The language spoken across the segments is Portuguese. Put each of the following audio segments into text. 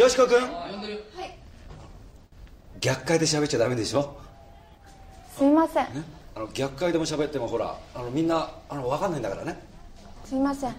よしこくん。逆回で喋っちゃダメでしょ？すいません。あの逆回でも喋ってもほらあのみんなあの分かんないんだからね。すいません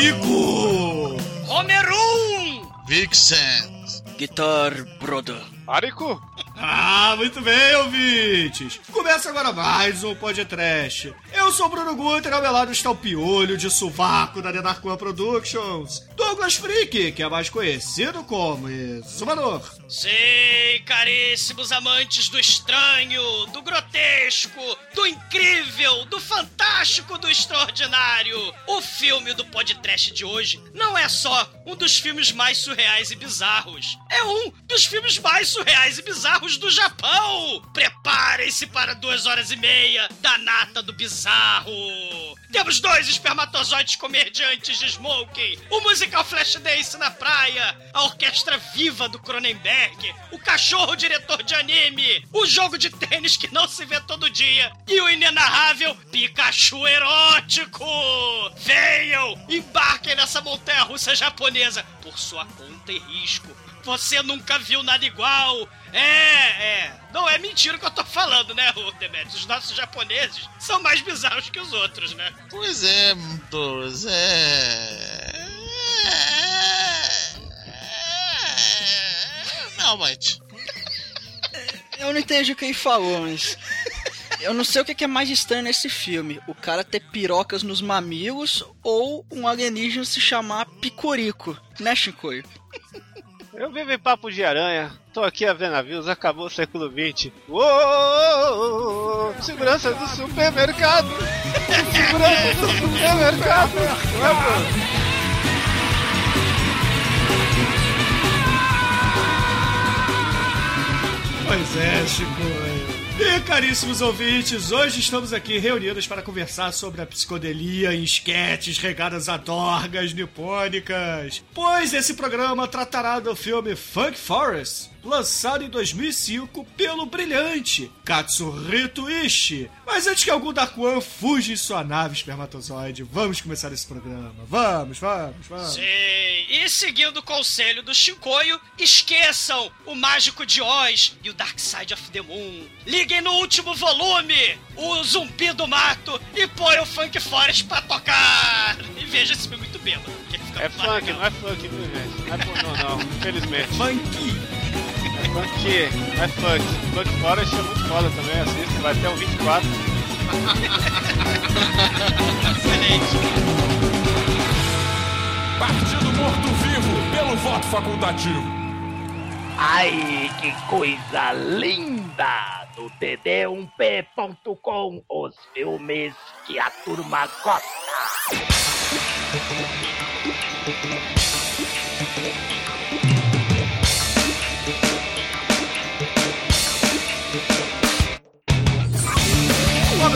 Icorico! Homerum! Vixen. Guitar Brother. Arico? Ah, muito bem, ouvintes! Começa agora mais um podcast. Eu sou o Bruno Guter, ao meu lado está o piolho de sovaco da Denarcoa Productions, Douglas Freak, que é mais conhecido como Exumador. Sim, caríssimos amantes do estranho, do grotesco, do incrível, do fantástico, do extraordinário. O filme do podcast de hoje não é só um dos filmes mais surreais e bizarros. É um dos filmes mais surreais e bizarros do Japão. Preparem-se para duas horas e meia da nata do bizarro. Temos dois espermatozoides comediantes de smoking, o musical Flashdance na praia, a orquestra viva do Cronenberg, o cachorro diretor de anime, o jogo de tênis que não se vê todo dia. E o inenarrável Pikachu erótico. Venham, embarquem nessa montanha russa japonesa. Por sua conta e risco. Você nunca viu nada igual. É, é. Não é mentira o que eu tô falando, né, Demetrius? Os nossos japoneses são mais bizarros que os outros, né? Pois é, Douglas, é. Não, mate. Eu não entendi o que ele falou, mas. Eu não sei o que é mais estranho nesse filme: o cara ter pirocas nos mamilos ou um alienígena se chamar Picorico, né, Chicoio? Eu vivo em papo de aranha. Tô aqui a ver navios, acabou o século XX. Uou! Segurança do supermercado! Segurança do supermercado! Pois é, Chico. E caríssimos ouvintes, hoje estamos aqui reunidos para conversar sobre a psicodelia em esquetes regadas a dorgas nipônicas. Pois esse programa tratará do filme Funk Forest, lançado em 2005 pelo brilhante Katsuhito Ishii. Mas antes que algum Dark One fuja em sua nave espermatozoide, vamos começar esse programa. Vamos, vamos, vamos. Sim, e seguindo o conselho do Shinkoio, esqueçam o Mágico de Oz e o Dark Side of the Moon. Liguem no último volume o Zumbi do Mato e ponham o Funk Forest pra tocar. E veja esse filme muito bêbado. fica É funk, não é funk, viu, gente? Não é pornô, não, infelizmente. Funk. Funk, não é funk. Funk Forest é muito foda também, assista, vai até o 24. Excelente. Partido Morto-Vivo, pelo voto facultativo. Ai, que coisa linda! No td1p.com, os filmes que a turma gosta.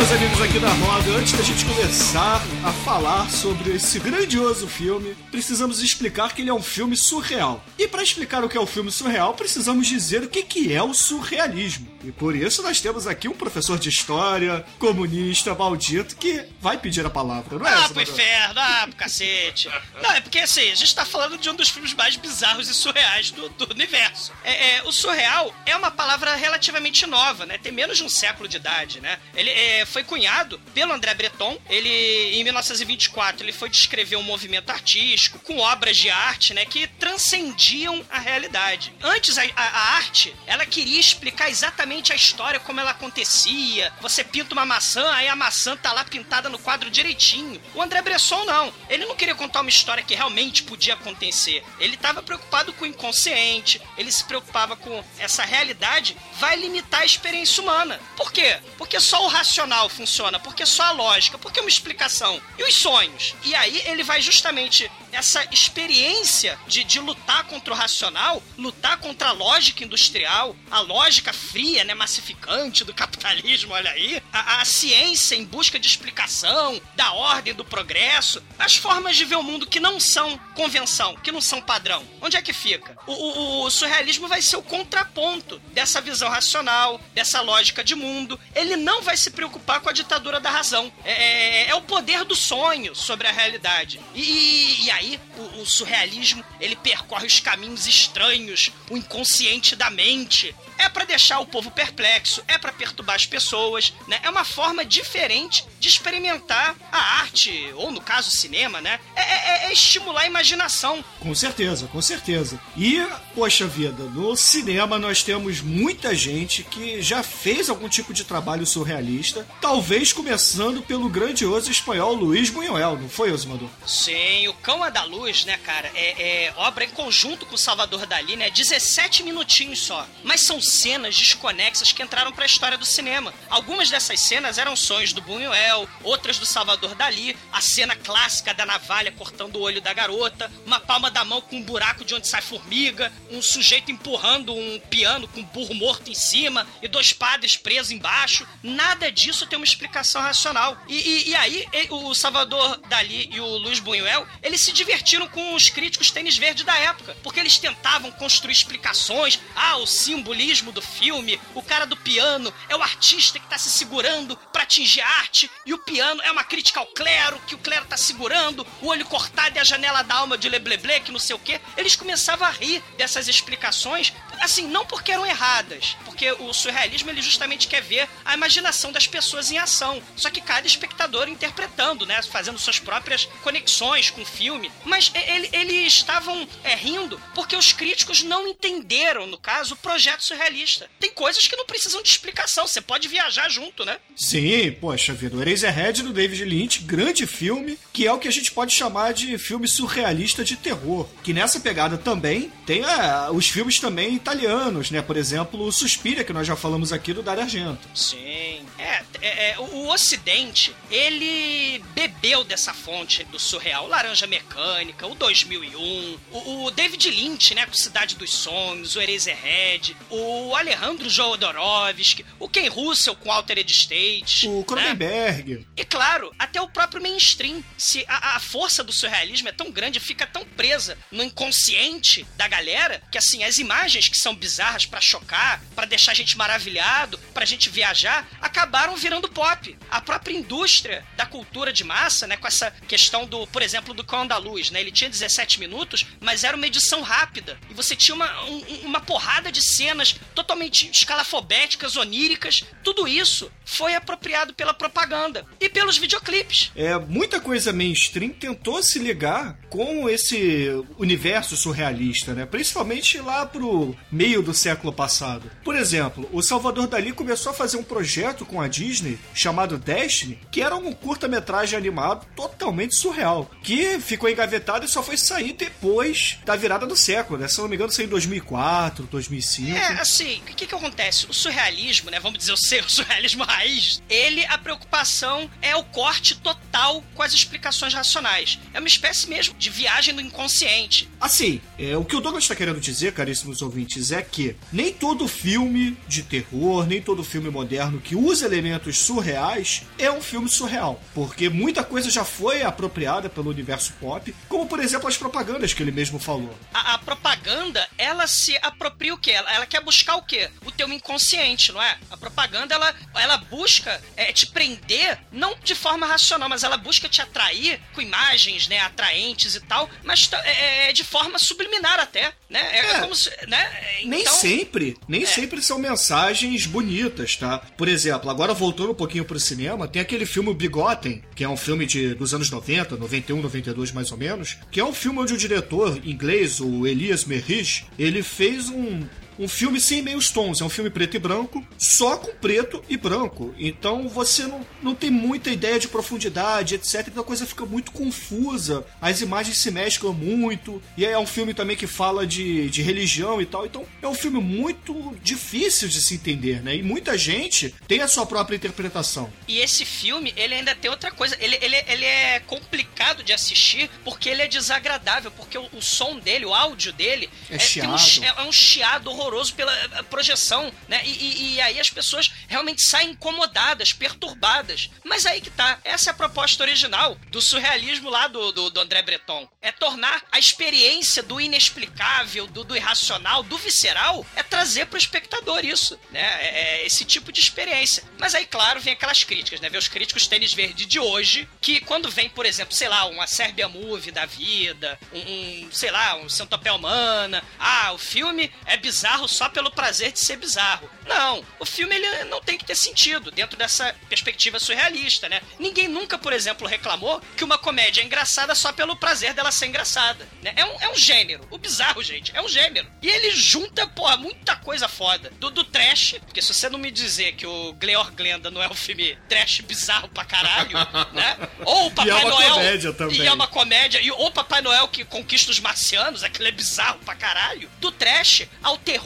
Meus amigos aqui da roda, antes da gente começar a falar sobre esse grandioso filme, precisamos explicar que ele é um filme surreal. E para explicar o que é o filme surreal, precisamos dizer o que que é o surrealismo. E por isso nós temos aqui um professor de história, comunista, maldito, que vai pedir a palavra, não é? Ah, pro inferno, ah, pro cacete. Não, é porque assim, a gente tá falando de um dos filmes mais bizarros e surreais do, do universo. É, é, o surreal é uma palavra relativamente nova, né? Tem menos de um século de idade, né? Ele é, foi cunhado pelo André Breton. Ele, em 1924, ele foi descrever um movimento artístico com obras de arte, né? Que transcendiam a realidade. Antes, a, a- a arte, ela queria explicar exatamente a história, como ela acontecia. Você pinta uma maçã, aí a maçã tá lá pintada no quadro direitinho. O André Bresson não. Ele não queria contar uma história que realmente podia acontecer. Ele estava preocupado com o inconsciente, ele se preocupava com essa realidade vai limitar a experiência humana. Por quê? Porque só o racional funciona, porque só a lógica, porque uma explicação. E os sonhos? E aí ele vai justamente essa experiência de, de lutar contra o racional, lutar contra a lógica industrial, a lógica fria, né, massificante do capitalismo, olha aí, a, a ciência em busca de explicação da ordem do progresso, as formas de ver o mundo que não são convenção, que não são padrão. Onde é que fica? O, o, o surrealismo vai ser o contraponto dessa visão racional, dessa lógica de mundo. Ele não vai se preocupar com a ditadura da razão. É, é, é o poder do sonho sobre a realidade. E, e, aí, o, o surrealismo, ele percorre os caminhos estranhos, o inconsciente da mente, é para deixar o povo perplexo, é para perturbar as pessoas, né? É uma forma diferente de experimentar a arte, ou no caso, o cinema, né? É, é, é estimular a imaginação. Com certeza, com certeza. E, poxa vida, no cinema nós temos muita gente que já fez algum tipo de trabalho surrealista, talvez começando pelo grandioso espanhol Luiz Buñuel, não foi, Osmador? Sim, o Cão da Luz, né, cara, é, é obra em conjunto com o Salvador Dali, né? 17 minutinhos só. Mas são cenas desconexas que entraram para a história do cinema. Algumas dessas cenas eram sonhos do Buñuel, outras do Salvador Dali, a cena clássica da navalha cortando o olho da garota, uma palma da mão com um buraco de onde sai formiga, um sujeito empurrando um piano com um burro morto em cima e dois padres presos embaixo. Nada disso tem uma explicação racional. E, e, e aí, o Salvador Dali e o Luiz Buñuel, eles se divertiram com os críticos tênis verde da época, porque eles tentavam construir explicações, ah, o simbolismo do filme, o cara do piano é o artista que tá se segurando para atingir a arte, e o piano é uma crítica ao clero, que o clero tá segurando, o olho cortado e a janela da alma de Lebleble, que não sei o quê. Eles começavam a rir dessas explicações, assim, não porque eram erradas, porque o surrealismo ele justamente quer ver a imaginação das pessoas em ação, só que cada espectador interpretando, né, fazendo suas próprias conexões com o filme. Mas ele, eles estavam é, rindo porque os críticos não entenderam, no caso, o projeto surrealista realista. Tem coisas que não precisam de explicação, você pode viajar junto, né? Sim, poxa vida, o Eraserhead do David Lynch, grande filme, que é o que a gente pode chamar de filme surrealista de terror. Que nessa pegada também tem é, os filmes também italianos, né? Por exemplo, o Suspira, que nós já falamos aqui do Dario Argento. Sim. É, é, é, o Ocidente, ele bebeu dessa fonte do surreal. Laranja Mecânica, o 2001, o, o David Lynch, né? Com Cidade dos Sonhos, o Eraserhead, o o Alejandro Jodorowsky, o Ken Russell com Altered State. O Cronenberg. Né? E claro, até o próprio mainstream. Se a, a, força do surrealismo é tão grande, fica tão presa no inconsciente da galera, que assim, as imagens que são bizarras para chocar, para deixar a gente maravilhado, pra gente viajar, acabaram virando pop. A própria indústria da cultura de massa, né, com essa questão do, por exemplo, do Cão da Luz, né? Ele tinha 17 minutos, mas era uma edição rápida. E você tinha uma, um, uma porrada de cenas totalmente escalafobéticas, oníricas, tudo isso foi apropriado pela propaganda e pelos videoclipes. É, muita coisa mainstream tentou se ligar com esse universo surrealista, né? Principalmente lá pro meio do século passado. Por exemplo, o Salvador Dali começou a fazer um projeto com a Disney chamado Destiny, que era um curta-metragem animado totalmente surreal, que ficou engavetado e só foi sair depois da virada do século, né? Se não me engano, saiu em 2004, 2005. É, assim, o que que acontece? O surrealismo, né? Vamos dizer o seu surrealismo raiz, ele, a preocupação é o corte total com as explicações racionais. É uma espécie mesmo de viagem no inconsciente. Assim, é, o que o Douglas está querendo dizer, caríssimos ouvintes, é que nem todo filme de terror, nem todo filme moderno que usa elementos surreais é um filme surreal. Porque muita coisa já foi apropriada pelo universo pop, como por exemplo as propagandas que ele mesmo falou. A, a propaganda, ela se apropria o quê? Ela, ela quer buscar o quê? O teu inconsciente, não é? A propaganda, ela, ela busca é, te prender, não de forma racional, mas ela busca te atrair com imagens, né, atraentes e tal, mas é, é de forma subliminar até, né? É, é. como se, né? Então, nem sempre, nem é. sempre são mensagens bonitas, tá? Por exemplo, agora voltando um pouquinho pro cinema, tem aquele filme Bigotten, que é um filme de, dos anos 90, 91, 92 mais ou menos, que é um filme onde o diretor inglês, o Elias Merrish, ele fez um, um filme sem meios tons, é um filme preto e branco, só com preto e branco. Então você não, não tem muita ideia de profundidade, etc. Então a coisa fica muito confusa, as imagens se mesclam muito, e é um filme também que fala de, de religião e tal. Então é um filme muito difícil de se entender, né? E muita gente tem a sua própria interpretação. E esse filme, ele ainda tem outra coisa, ele, ele, ele é complicado de assistir porque ele é desagradável, porque o, o som dele, o áudio dele, é, é, um, é, é um chiado horroroso horroroso pela eh, projeção, né? E, e- e aí as pessoas realmente saem incomodadas, perturbadas. Mas aí que tá, essa é a proposta original do surrealismo lá do, do, do André Breton. É tornar a experiência do inexplicável, do, do irracional, do visceral, é trazer pro espectador isso, né? É, é esse tipo de experiência. Mas aí, claro, vem aquelas críticas, né? Ver os críticos tênis verde de hoje, que quando vem, por exemplo, sei lá, uma Serbia Movie da vida, um, um, sei lá, um Centopeia Humana, ah, o filme é bizarro só pelo prazer de ser bizarro. Não, o filme ele não tem que ter sentido dentro dessa perspectiva surrealista, né? Ninguém nunca, por exemplo, reclamou que uma comédia é engraçada só pelo prazer dela ser engraçada, né? É um, é um gênero. O bizarro, gente, é um gênero. E ele junta, porra, muita coisa foda. Do, do trash, porque se você não me dizer que o Gleor Glenda não é um filme trash bizarro pra caralho, né? Ou o Papai E é uma Noel. comédia também. E é uma comédia. E ou Papai Noel que conquista os marcianos, aquilo é bizarro pra caralho. Do trash ao terror,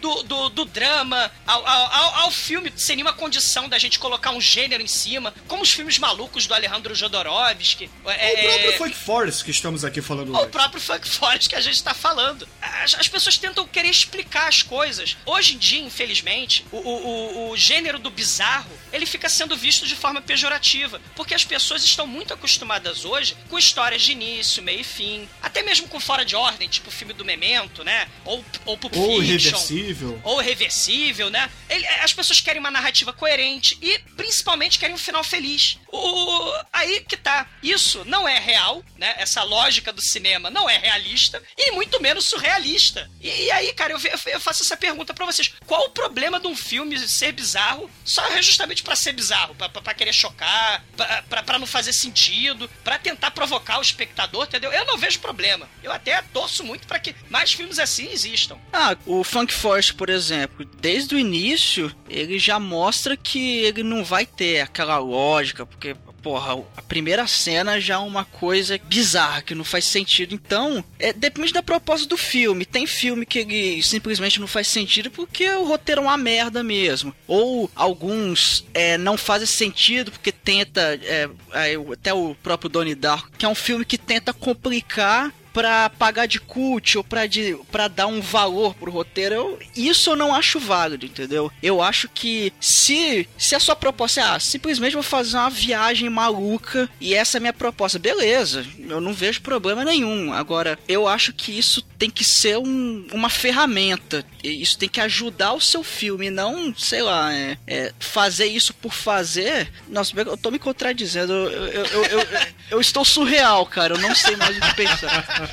do, do, do drama, ao, ao, ao, filme sem nenhuma condição da gente colocar um gênero em cima, como os filmes malucos do Alejandro Jodorowsky. O É, próprio Funk Forest que estamos aqui falando o próprio Funk Forest que a gente tá falando. As, as pessoas tentam querer explicar as coisas. Hoje em dia, infelizmente, o, o, o, o gênero do bizarro, ele fica sendo visto de forma pejorativa. Porque as pessoas estão muito acostumadas hoje com histórias de início, meio e fim. Até mesmo com fora de ordem, tipo o filme do Memento, né? Ou, ou Pulp Ou Fiction. irreversível. Ou reversível, né? Ele- as pessoas querem uma narrativa coerente e principalmente querem um final feliz. O, aí que tá. Isso não é real, né? Essa lógica do cinema não é realista e muito menos surrealista. E, e aí, cara, eu, eu faço essa pergunta pra vocês: qual o problema de um filme ser bizarro só justamente pra ser bizarro? Pra querer chocar, pra não fazer sentido, pra tentar provocar o espectador, entendeu? Eu não vejo problema. Eu até torço muito pra que mais filmes assim existam. Ah, o Funk Forest, por exemplo, desde o início, ele já mostra que ele não vai ter aquela lógica, porque, porra, a primeira cena já é uma coisa bizarra, que não faz sentido. Então, é, depende da proposta do filme. Tem filme que simplesmente não faz sentido porque o roteiro é uma merda mesmo. Ou alguns é, não fazem sentido porque tenta, é, até o próprio Donnie Darko, que é um filme que tenta complicar pra pagar de cult ou pra, de, pra dar um valor pro roteiro, eu- isso eu não acho válido, entendeu? Eu acho que se, se a sua proposta é, ah, simplesmente vou fazer uma viagem maluca e essa é a minha proposta, beleza, eu não vejo problema nenhum. Agora, eu acho que isso tem que ser um- uma ferramenta, isso tem que ajudar o seu filme, não, sei lá, é, é, fazer isso por fazer. Nossa, eu tô me contradizendo, eu, eu, eu, eu estou surreal, cara, eu não sei mais o que pensar.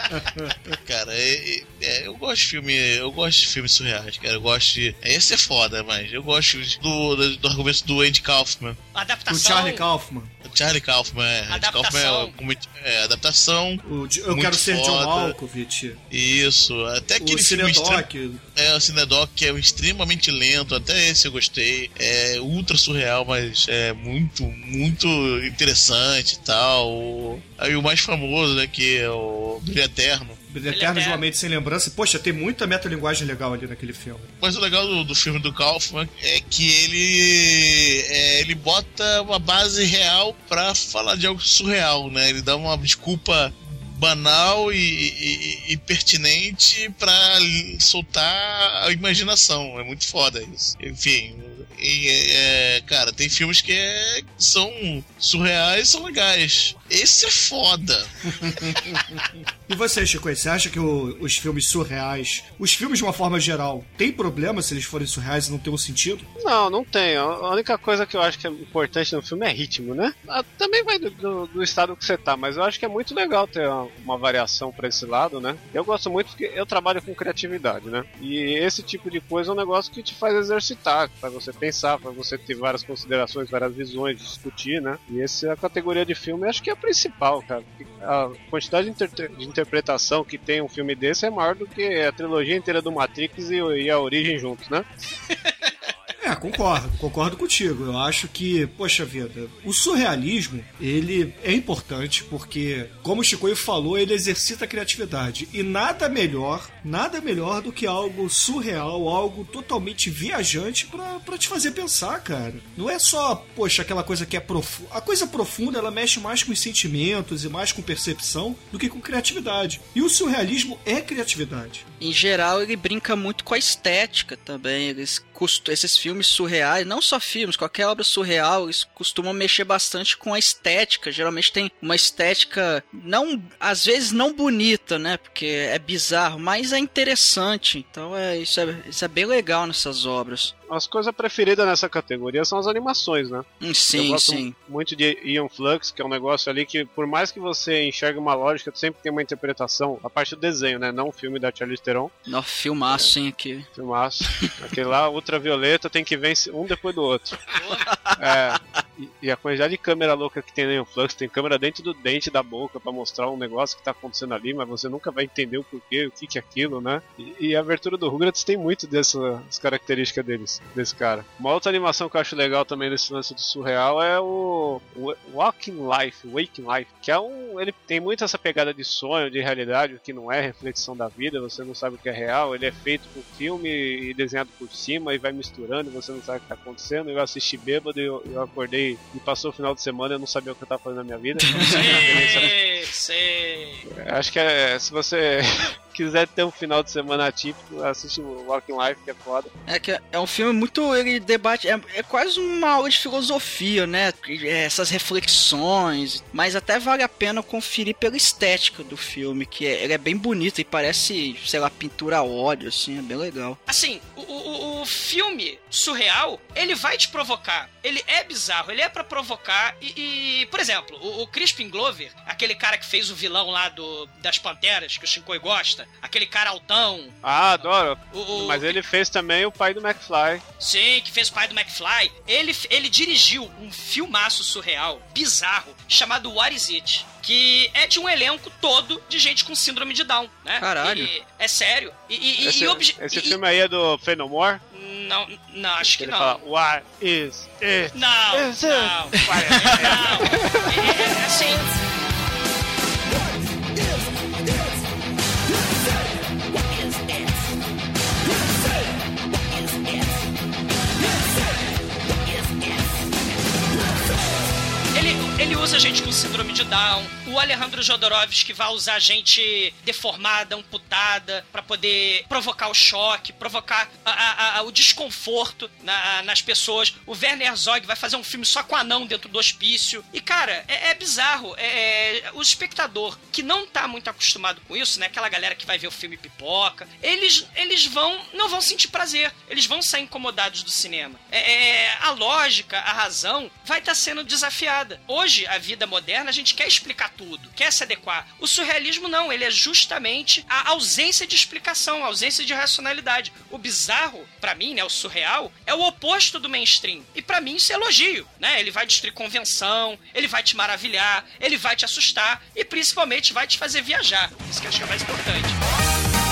Cara, é- é, eu gosto de filme. Eu gosto de filmes surreais, cara. Eu gosto de. Esse é foda, mas eu gosto do, do, do argumento do Andy Kaufman. O Adaptação. Charlie Kaufman. O Charlie Kaufman, é. Adaptação. Kaufman é, muito- é, adaptação. O eu Muito quero ser John foda. Malkovich. Isso. Até aquele O filme Cinedoc. É, o Cinedoc que é extremamente lento, até esse eu gostei. É ultra surreal, mas é muito, muito interessante e tal. Aí o mais famoso, né, que é o Eterno. Brilho Eterno de uma Mente Sem Lembrança. Poxa, tem muita metalinguagem legal ali naquele filme. Mas o legal do, do filme do Kaufman é que ele é, ele bota uma base real pra falar de algo surreal, né? Ele dá uma desculpa banal e, e- e pertinente pra soltar a imaginação. É muito foda isso. Enfim, e, é, cara, tem filmes que é- são surreais e são legais. Esse é foda. E você, Chico, você acha que o- os filmes surreais, os filmes de uma forma geral, tem problema se eles forem surreais e não ter um sentido? Não, não tem. A única coisa que eu acho que é importante no filme é ritmo, né? Ah, Também vai do, do- do estado que você tá, mas eu acho que é muito legal ter uma, uma variação pra esse lado, né? Eu gosto muito porque eu trabalho com criatividade, né? E esse tipo de coisa é um negócio que te faz exercitar, faz você pensar, faz você ter várias considerações, várias visões, discutir, né? E essa é a categoria de filme, acho que é a principal, cara. A quantidade de, inter- de interpretação que tem um filme desse é maior do que a trilogia inteira do Matrix e, e a origem juntos, né? É, concordo, concordo contigo. Eu acho que, poxa vida, o surrealismo, ele é importante porque, como o Chicoio falou, ele exercita a criatividade. E nada melhor, nada melhor do que algo surreal, algo totalmente viajante pra te fazer pensar, cara. Não é só, poxa, aquela coisa que é profunda. A coisa profunda, ela mexe mais com os sentimentos e mais com percepção do que com criatividade. E o surrealismo é criatividade. Em geral, ele brinca muito com a estética também. Eles Esses filmes surreais, não só filmes, qualquer obra surreal, eles costumam mexer bastante com a estética. Geralmente tem uma estética, não, às vezes não bonita, né? Porque é bizarro, mas é interessante. Então é isso, é, isso é bem legal nessas obras. As coisas preferidas nessa categoria são as animações, né? Hum, Eu Sim, gosto sim. muito de Ian Flux, que é um negócio ali que, por mais que você enxergue uma lógica, sempre tem uma interpretação, a parte do desenho, né? Não o filme da Charlize Theron, Nó, filmaço, sim, aqui. filmaço. Aquele lá, ultravioleta, tem que ver um depois do outro. É, e, e a quantidade de câmera louca que tem no Flux, tem câmera dentro do dente da boca pra mostrar um negócio que tá acontecendo ali, mas você nunca vai entender o porquê, o que que é aquilo, né? E, e a abertura do Rugrats tem muito dessas características deles, desse cara. Uma outra animação que eu acho legal também nesse lance do surreal é o o Walking Life, Waking Life, que é um. Ele tem muito essa pegada de sonho, de realidade, o que não é reflexão da vida, você não sabe o que é real, ele é feito por filme e desenhado por cima e vai misturando, você não sabe o que tá acontecendo. Eu assisti bêbado e eu, eu acordei e passou o final de semana e eu não sabia o que eu tava fazendo na minha vida. Sei, sei. Acho que é, se você quiser ter um final de semana atípico, assiste o Walking Life, que é foda. É que é um filme muito. Ele debate. É, é quase uma aula de filosofia, né? É, Essas reflexões. Mas até vale a pena conferir pela estética do filme, que é, ele é bem bonito e parece, sei lá, pintura a óleo, assim, é bem legal. Assim, o, o, o filme surreal, ele vai te provocar. Ele é bizarro, ele é pra provocar. E, e, por exemplo, o, o Crispin Glover, aquele cara que fez o vilão lá do, das Panteras, que o Shinkoi gosta, aquele cara altão, Ah, adoro. o, o- Mas ele fez também o pai do McFly. Sim, que fez o pai do McFly. Ele, ele dirigiu um filmaço surreal, bizarro, chamado What Is It? Que é de um elenco todo de gente com síndrome de Down, né? Caralho. E- é sério. E, e- Esse, obje- esse filme aí é do Fenomore. Não, não, acho que Ele não. fala, What is it? Não, Esse- não, não. É, é assim. Ele, usa gente com síndrome de Down. O Alejandro Jodorowsky vai usar gente deformada, amputada, pra poder provocar o choque, provocar a- a- a- o desconforto na- nas pessoas. O Werner Herzog vai fazer um filme só com anão dentro do hospício. E, cara, é, é bizarro. É, é- o espectador que não tá muito acostumado com isso, né? Aquela galera que vai ver o filme pipoca, eles, eles vão não vão sentir prazer. Eles vão sair incomodados do cinema. É, é, a lógica, a razão, vai estar sendo desafiada. Hoje, a vida moderna, a gente quer explicar tudo, quer se adequar. O surrealismo não, ele é justamente a ausência de explicação, a ausência de racionalidade. O bizarro, pra mim, né, o surreal, é o oposto do mainstream. E pra mim isso é elogio, né? Ele vai destruir convenção, ele vai te maravilhar, ele vai te assustar e principalmente vai te fazer viajar. Isso que eu acho que é mais importante.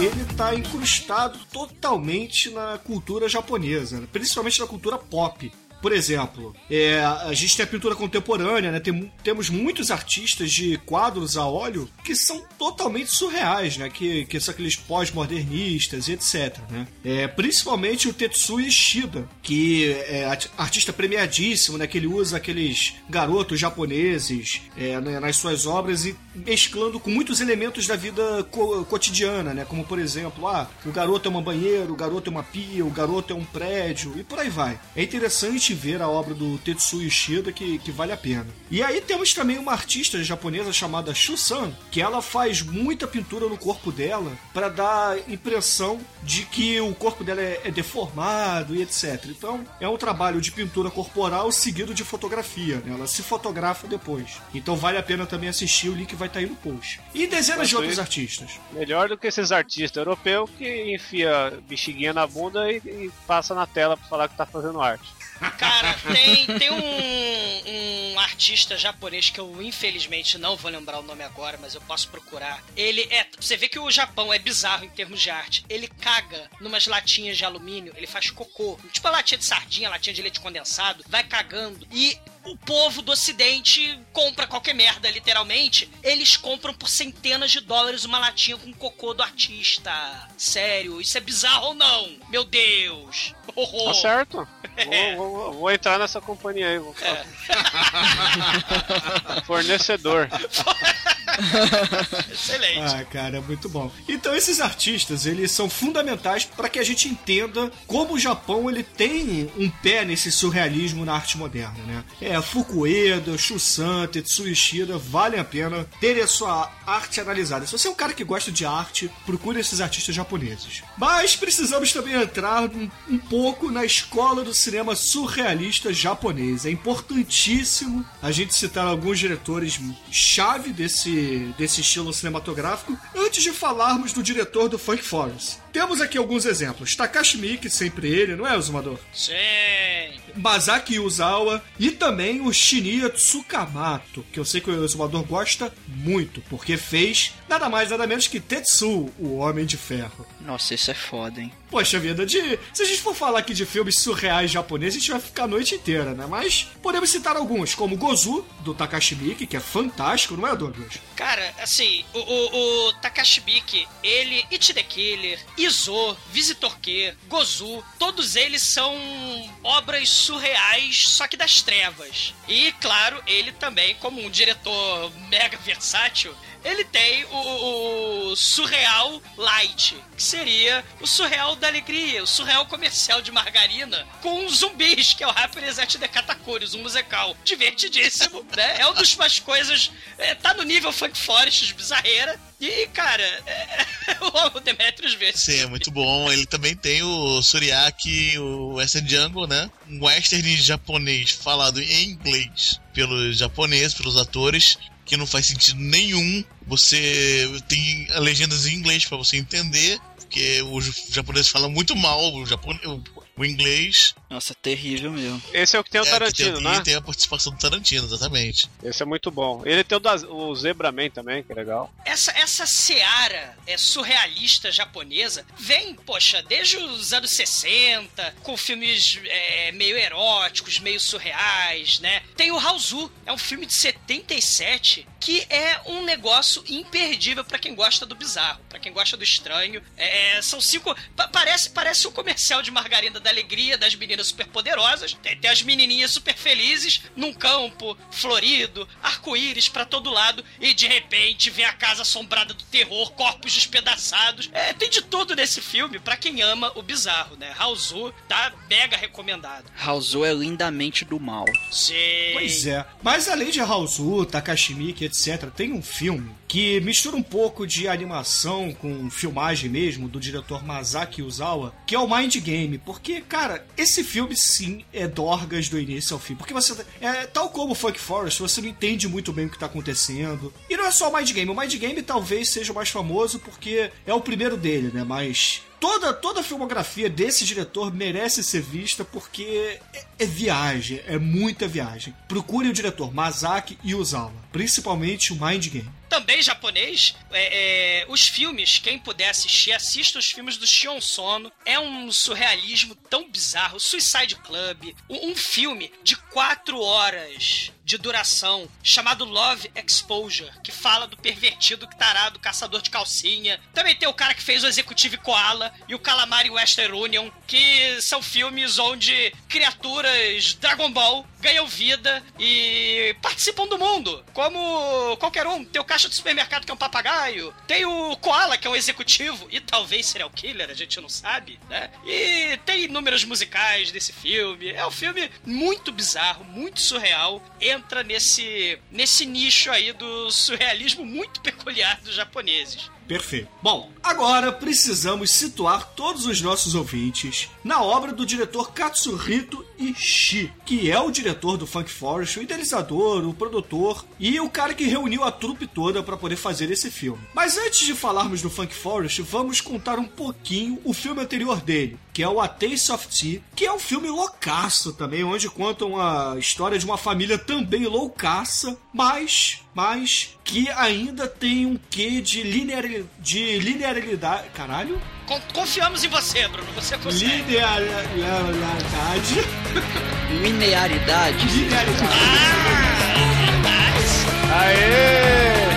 Ele tá incrustado totalmente na cultura japonesa, né? principalmente na cultura pop. Por exemplo, é, a gente tem a pintura contemporânea, né? Tem temos muitos artistas de quadros a óleo que são totalmente surreais, né? Que, que são aqueles pós-modernistas e etc. Né? É, principalmente o Tetsuya Ishida, que é art- artista premiadíssimo, né? Que ele usa aqueles garotos japoneses é, né, nas suas obras e mesclando com muitos elementos da vida co- cotidiana, né? Como por exemplo, ah, o garoto é uma banheira, o garoto é uma pia, o garoto é um prédio e por aí vai. É interessante ver a obra do Tetsuya Ishida que, que vale a pena. E aí temos também uma artista japonesa chamada Shusan, que ela faz muita pintura no corpo dela para dar impressão de que o corpo dela é, é deformado e etc. Então é um trabalho de pintura corporal seguido de fotografia. Né? Ela se fotografa depois. Então vale a pena também assistir, o link vai estar aí no post. E dezenas de outros artistas. Melhor do que esses artistas europeus que enfia bexiguinha na bunda e, e passa na tela pra falar que tá fazendo arte. Cara, tem, tem um, um artista japonês que eu infelizmente não vou lembrar o nome agora, mas eu posso procurar. Ele é. Você vê que o Japão é bizarro em termos de arte. Ele caga numas latinhas de alumínio, ele faz cocô. Tipo a latinha de sardinha, latinha de leite condensado, vai cagando. E o povo do ocidente compra qualquer merda, literalmente. Eles compram por centenas de dólares uma latinha com cocô do artista. Sério, isso é bizarro ou não? Meu Deus. Horror. Tá certo. É. Vou, vou- vou entrar nessa companhia aí. Vou falar. Fornecedor. Excelente. Ah, cara, é muito bom. Então esses artistas, eles são fundamentais para que a gente entenda como o Japão ele tem um pé nesse surrealismo na arte moderna, né? É, Fukueda, Shusan, Tetsuo Ishida, vale a pena ter a sua arte analisada. Se você é um cara que gosta de arte, procure esses artistas japoneses. Mas precisamos também entrar um, um pouco na escola do cinema surrealista japonês. É importantíssimo a gente citar alguns diretores chave desse, desse estilo cinematográfico antes de falarmos do diretor do Funk Forest. Temos aqui alguns exemplos. Takashi Miike, sempre ele, não é, Zumador? Sim. Masaki Yuzawa e também o Shinya Tsukamato, que eu sei que o Exumador gosta muito, porque fez nada mais nada menos que Tetsuo, o Homem de Ferro. Nossa, isso é foda, hein? Poxa vida, de, se a gente for falar aqui de filmes surreais japoneses, a gente vai ficar a noite inteira, né? Mas podemos citar alguns, como Gozu, do Takashi Miike, que é fantástico, não é, Douglas? Cara, assim, o, o, o Takashi Miike, ele, It the Killer, Izo, Visitor Q, Gozu, todos eles são obras surreais, só que das trevas. E, claro, ele também, como um diretor mega versátil, ele tem o, o surreal light, que seria o surreal da alegria, o surreal comercial de margarina com zumbis, que é o Happiness at the Catacombs, um musical divertidíssimo, né? É uma das mais coisas, é, tá no nível Funk Forest bizarreira. E, cara, é, o Demetrius vê. Sim, é muito bom. Ele também tem o Suriaki, o Western Jungle, né? Um western japonês falado em inglês pelos japoneses, pelos atores, que não faz sentido nenhum. Você tem legendas em inglês pra você entender, porque os japoneses falam muito mal o, japone... o- inglês. Nossa, terrível mesmo. Esse é o que tem o É, Tarantino, tem, né? E tem a participação do Tarantino, exatamente. Esse é muito bom. Ele tem o, da, o Zebra Man também, que é legal. Essa, essa seara é, surrealista japonesa vem, poxa, desde os anos 60, com filmes é, meio eróticos, meio surreais, né? Tem o Hauzu, é um filme de 77 que é um negócio imperdível pra quem gosta do bizarro, pra quem gosta do estranho. É, são cinco. pa- parece, parece um comercial de margarina da alegria das meninas superpoderosas. Tem, tem as menininhas super felizes num campo florido, arco-íris pra todo lado e de repente vem a casa assombrada do terror, corpos despedaçados. É, tem de tudo nesse filme pra quem ama o bizarro, né? Hauzu tá mega recomendado. Hauzo é lindamente do mal. Sim. Pois é. Mas além de Hauzu, Takashi Miike, etc., tem um filme que mistura um pouco de animação com filmagem mesmo, do diretor Masaki Uzawa, que é o Mind Game. Porque, cara, esse filme sim é dorgas do início ao fim. Porque você. É, tal como Funk Forest, você não entende muito bem o que tá acontecendo. E não é só o Mind Game. O Mind Game talvez seja o mais famoso porque é o primeiro dele, né? Mas toda, toda a filmografia desse diretor merece ser vista porque é, é viagem, é muita viagem. Procure o diretor Masaki Yuzawa, principalmente o Mind Game. Também japonês, é, é, os filmes, quem puder assistir, assista os filmes do Shion Sono. É um surrealismo tão bizarro. Suicide Club, um, um filme de quatro horas de duração chamado Love Exposure, que fala do pervertido tarado, caçador de calcinha. Também tem o cara que fez o Executive Koala e o Calamari Western Union, que são filmes onde criaturas Dragon Ball ganham vida e participam do mundo, como qualquer um. Tem o caixa do supermercado que é um papagaio, tem o Koala que é um executivo e talvez serial killer, a gente não sabe, né? E tem números musicais desse filme. É um filme muito bizarro, muito surreal. Entra nesse nesse nicho aí do surrealismo muito peculiar dos japoneses. Perfeito. Bom, agora precisamos situar todos os nossos ouvintes na obra do diretor Katsuhito Ishii, que é o diretor do Funk Forest, o idealizador, o produtor e o cara que reuniu a trupe toda para poder fazer esse filme. Mas antes de falarmos do Funk Forest, vamos contar um pouquinho o filme anterior dele, que é o A Taste of Tea, que é um filme loucaço também, onde contam a história de uma família também loucaça, mas mas que ainda tem um quê de, linear, de linearidade. Caralho? Confiamos em você, Bruno. Você consegue. Linearidade. Linearidade. Linearidade. Ah, Aê!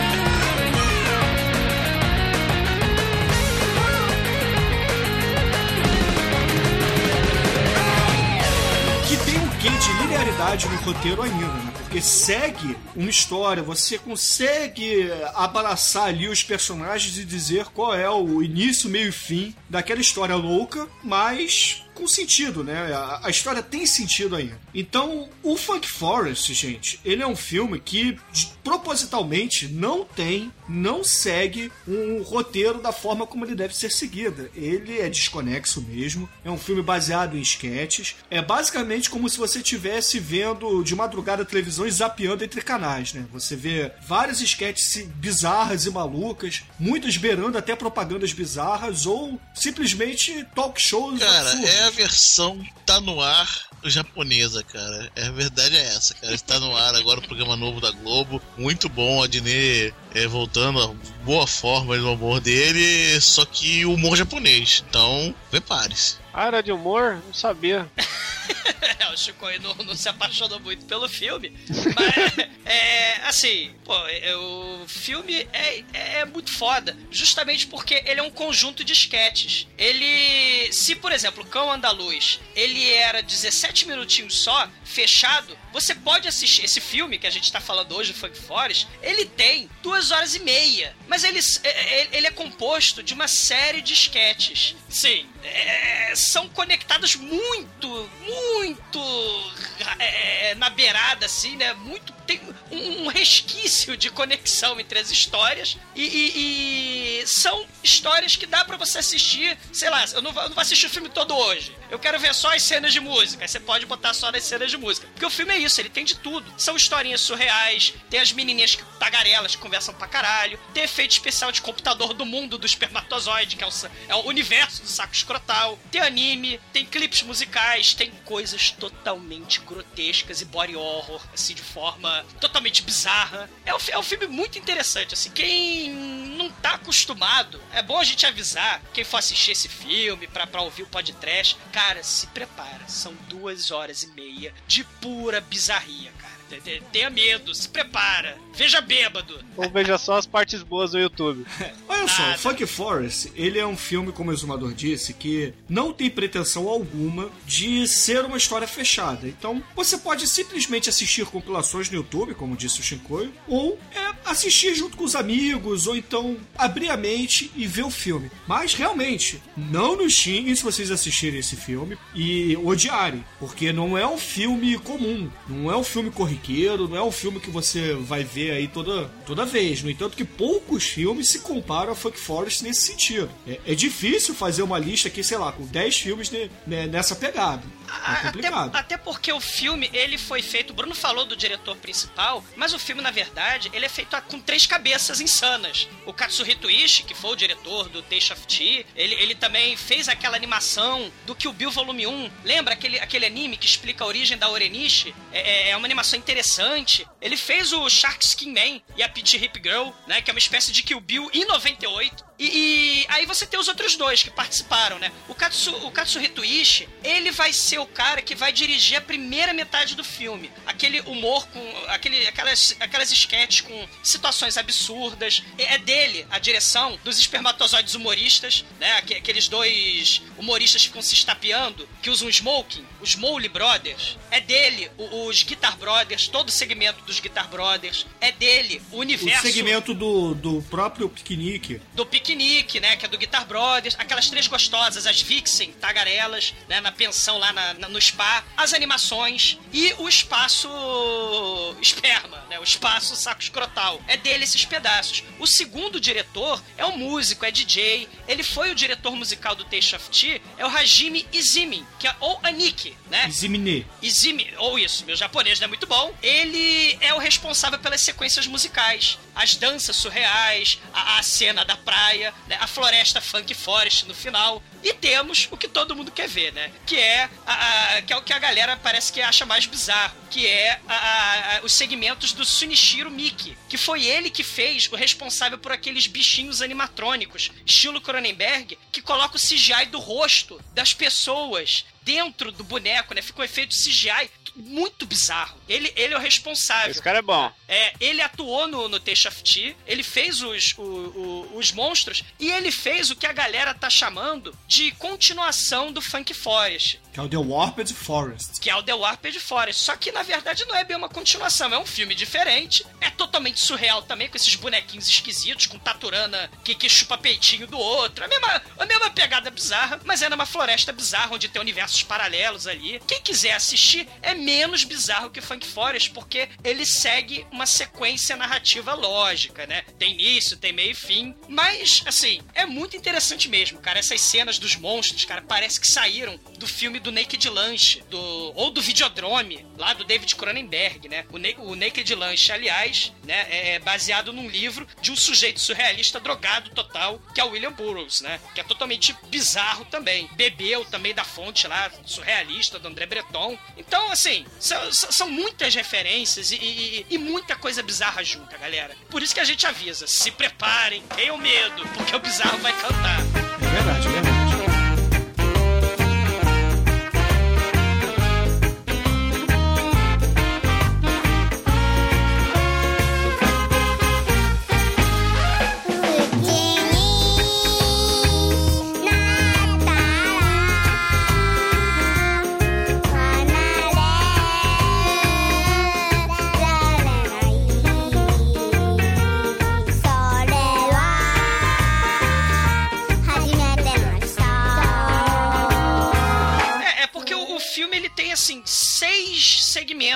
Que tem um quê de linearidade no roteiro ainda, né? Segue uma história, você consegue abraçar ali os personagens e dizer qual é o início, meio e fim daquela história louca, mas com sentido, né? A, a, história tem sentido ainda. Então, o Funk Forest, gente, ele é um filme que propositalmente não tem, não segue um roteiro da forma como ele deve ser seguido. Ele é desconexo mesmo. É um filme baseado em sketches. É basicamente como se você estivesse vendo de madrugada a televisão e zapeando entre canais, né? Você vê várias sketches bizarras e malucas, muitas beirando até propagandas bizarras ou simplesmente talk shows. Cara, absurdos. é a versão tá no ar japonesa, cara. É, a verdade é essa, cara. Está no ar agora o programa novo da Globo. Muito bom, a é, voltando a boa forma no humor dele, só que humor japonês. Então, prepare-se. Ah, era de humor? Não sabia. o Chico não, não, se apaixonou muito pelo filme. Mas, é, assim, pô, é, o filme é, é muito foda. Justamente porque ele é um conjunto de sketches. Ele. Se, por exemplo, Cão Andaluz, ele era 17 minutinhos só, fechado, você pode assistir esse filme que a gente tá falando hoje, Funk Forest, ele tem duas horas e meia. Mas ele, ele é composto de uma série de sketches. Sim, é, são conectados muito, muito é, na beirada, assim, né? Muito. Tem um resquício de conexão entre as histórias e, e, e são histórias que dá para você assistir. Sei lá, eu não, eu não vou assistir o filme todo hoje. Eu quero ver só as cenas de música. Você pode botar só as cenas de música. Porque o filme é isso, ele tem de tudo. São historinhas surreais, tem as menininhas tagarelas que conversam pra caralho, tem efeito especial de computador do mundo do espermatozoide, que é o, é o universo do saco escrotal, tem anime, tem clipes musicais, tem coisas totalmente grotescas e body horror, assim, de forma totalmente bizarra. É um, é um filme muito interessante, assim. Quem não tá acostumado, é bom a gente avisar quem for assistir esse filme pra, pra ouvir o podcast. Cara, se prepara, são duas horas e meia de pura bizarria, cara. Tenha medo, se prepara. Veja bêbado. Ou veja só as partes boas do YouTube. Olha só, o Funk Forest, ele é um filme, como o Exumador disse, que não tem pretensão alguma de ser uma história fechada. Então, você pode simplesmente assistir compilações no YouTube, como disse o Shinkoio, ou é, assistir junto com os amigos, ou então abrir a mente e ver o filme. Mas, realmente, não nos xinguem se vocês assistirem esse filme e odiarem, porque não é um filme comum, não é um filme corriqueiro não é um filme que você vai ver aí toda, toda vez. No entanto, que poucos filmes se comparam a Funk Forest nesse sentido. É, é difícil fazer uma lista aqui, sei lá, com 10 filmes de, né, nessa pegada. É complicado. Até, até, porque o filme, ele foi feito. O Bruno falou do diretor principal, mas o filme, na verdade, ele é feito com três cabeças insanas. O Katsuhito Ishii, que foi o diretor do Taste of Tea, ele, ele também fez aquela animação do Kill Bill Volume 1. Lembra aquele, aquele anime que explica a origem da Orenishi? É, é uma animação interessante. Ele fez o Shark Skin Man e a Peach Hip Girl, né? Que é uma espécie de Kill Bill em 98. E, e, aí você tem os outros dois que participaram, né? O, Katsu, o Katsuhito Ishii, ele vai ser o cara que vai dirigir a primeira metade do filme. Aquele humor com... Aquele, aquelas, aquelas sketches com situações absurdas. É dele a direção dos espermatozoides humoristas, né? Aqueles dois humoristas que ficam se estapeando, que usam smoking. Os Mole Brothers. É dele os Guitar Brothers, todo o segmento dos Guitar Brothers. É dele o universo... O segmento do, do próprio piquenique. Do piquenique Nick né? Que é do Guitar Brothers. Aquelas três gostosas, as Vixen, tagarelas, né? Na pensão lá na, na- no spa. As animações e o espaço esperma, né? O espaço saco escrotal. É dele esses pedaços. O segundo diretor é um músico, é DJ. Ele foi o diretor musical do Taste of Tea, é o Hajime Izumi, que é ou Aniki, né? Zimine. Izumi, ou isso, meu japonês não é muito bom. Ele é o responsável pelas sequências musicais, as danças surreais, a, a cena da praia, né, a floresta funk forest no final. E temos o que todo mundo quer ver, né? Que é, a, a- que é o que a galera parece que acha mais bizarro, que é a- os segmentos do Sunichiro Miki, que foi ele que fez o responsável por aqueles bichinhos animatrônicos, estilo Cronenberg, que coloca o CGI do rosto das pessoas dentro do boneco, né? Fica um efeito CGI muito bizarro. Ele, ele é o responsável. Esse cara é bom. É, ele atuou no, no Taste of Tea, ele fez os, o- o- os monstros e ele fez o que a galera tá chamando de continuação do Funk Forest, Que é o The Warped Forest. que é o The Warped Forest. Só que na verdade não é bem uma continuação, é um filme diferente, é totalmente surreal também, com esses bonequinhos esquisitos, com taturana que, que chupa peitinho do outro. A mesma, a mesma pegada bizarra, mas é numa floresta bizarra onde tem universos paralelos ali. Quem quiser assistir é menos bizarro que Funk Forest, porque ele segue uma sequência narrativa lógica, né? Tem início, tem meio e fim. Mas, assim, é muito interessante mesmo, cara. Essas cenas dos monstros, cara, parece que saíram do filme do Naked Lunch, do, ou do Videodrome, lá do David Cronenberg, né? O, o Naked Lunch, aliás, né, é baseado num livro de um sujeito surrealista drogado total, que é o William Burroughs, né? Que é totalmente bizarro também. Bebeu também da fonte lá, surrealista, do André Breton. Então, assim, são, são- são muitas referências e, e- e muita coisa bizarra junta, galera. Por isso que a gente avisa, se preparem, tenham medo, porque o bizarro vai cantar. É verdade, é verdade.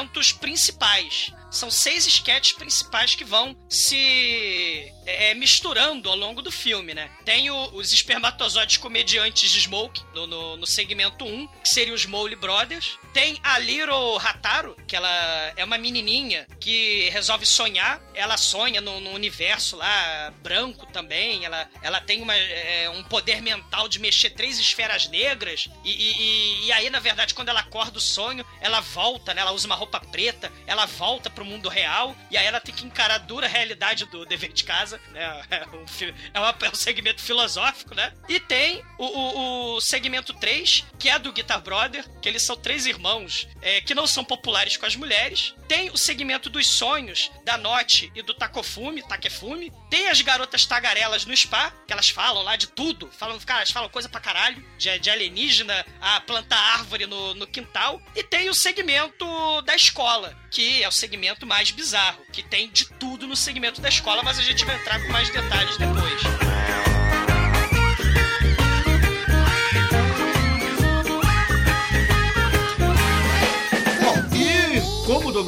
Segmentos principais. São seis sketches principais que vão se é, misturando ao longo do filme, né? Tem o- os espermatozoides comediantes de Smoke no, no, no segmento 1, que seria os Mole Brothers. Tem a Little Hataro, que ela é uma menininha que resolve sonhar. Ela sonha num, num universo lá branco também. Ela, ela tem uma, é, um poder mental de mexer três esferas negras. E, e- e- e aí, na verdade, quando ela acorda o sonho, ela volta, né? Ela usa uma roupa preta, ela volta pro mundo real. E aí ela tem que encarar a dura realidade do dever de casa, né? É um, fi- é uma- é um segmento filosófico, né? E tem o, o- o segmento 3, que é do Guitar Brother, que eles são três irmãos é, que não são populares com as mulheres. Tem o segmento dos sonhos da Note e do Takofumi, Takefumi. Tem as garotas tagarelas no spa, que elas falam lá de tudo. Falam, cara, elas falam coisa pra caralho. De, de alienígena a plantar árvore no, no quintal. E tem o segmento da escola, que é o segmento mais bizarro. Que tem de tudo no segmento da escola, mas a gente vai entrar com mais detalhes depois.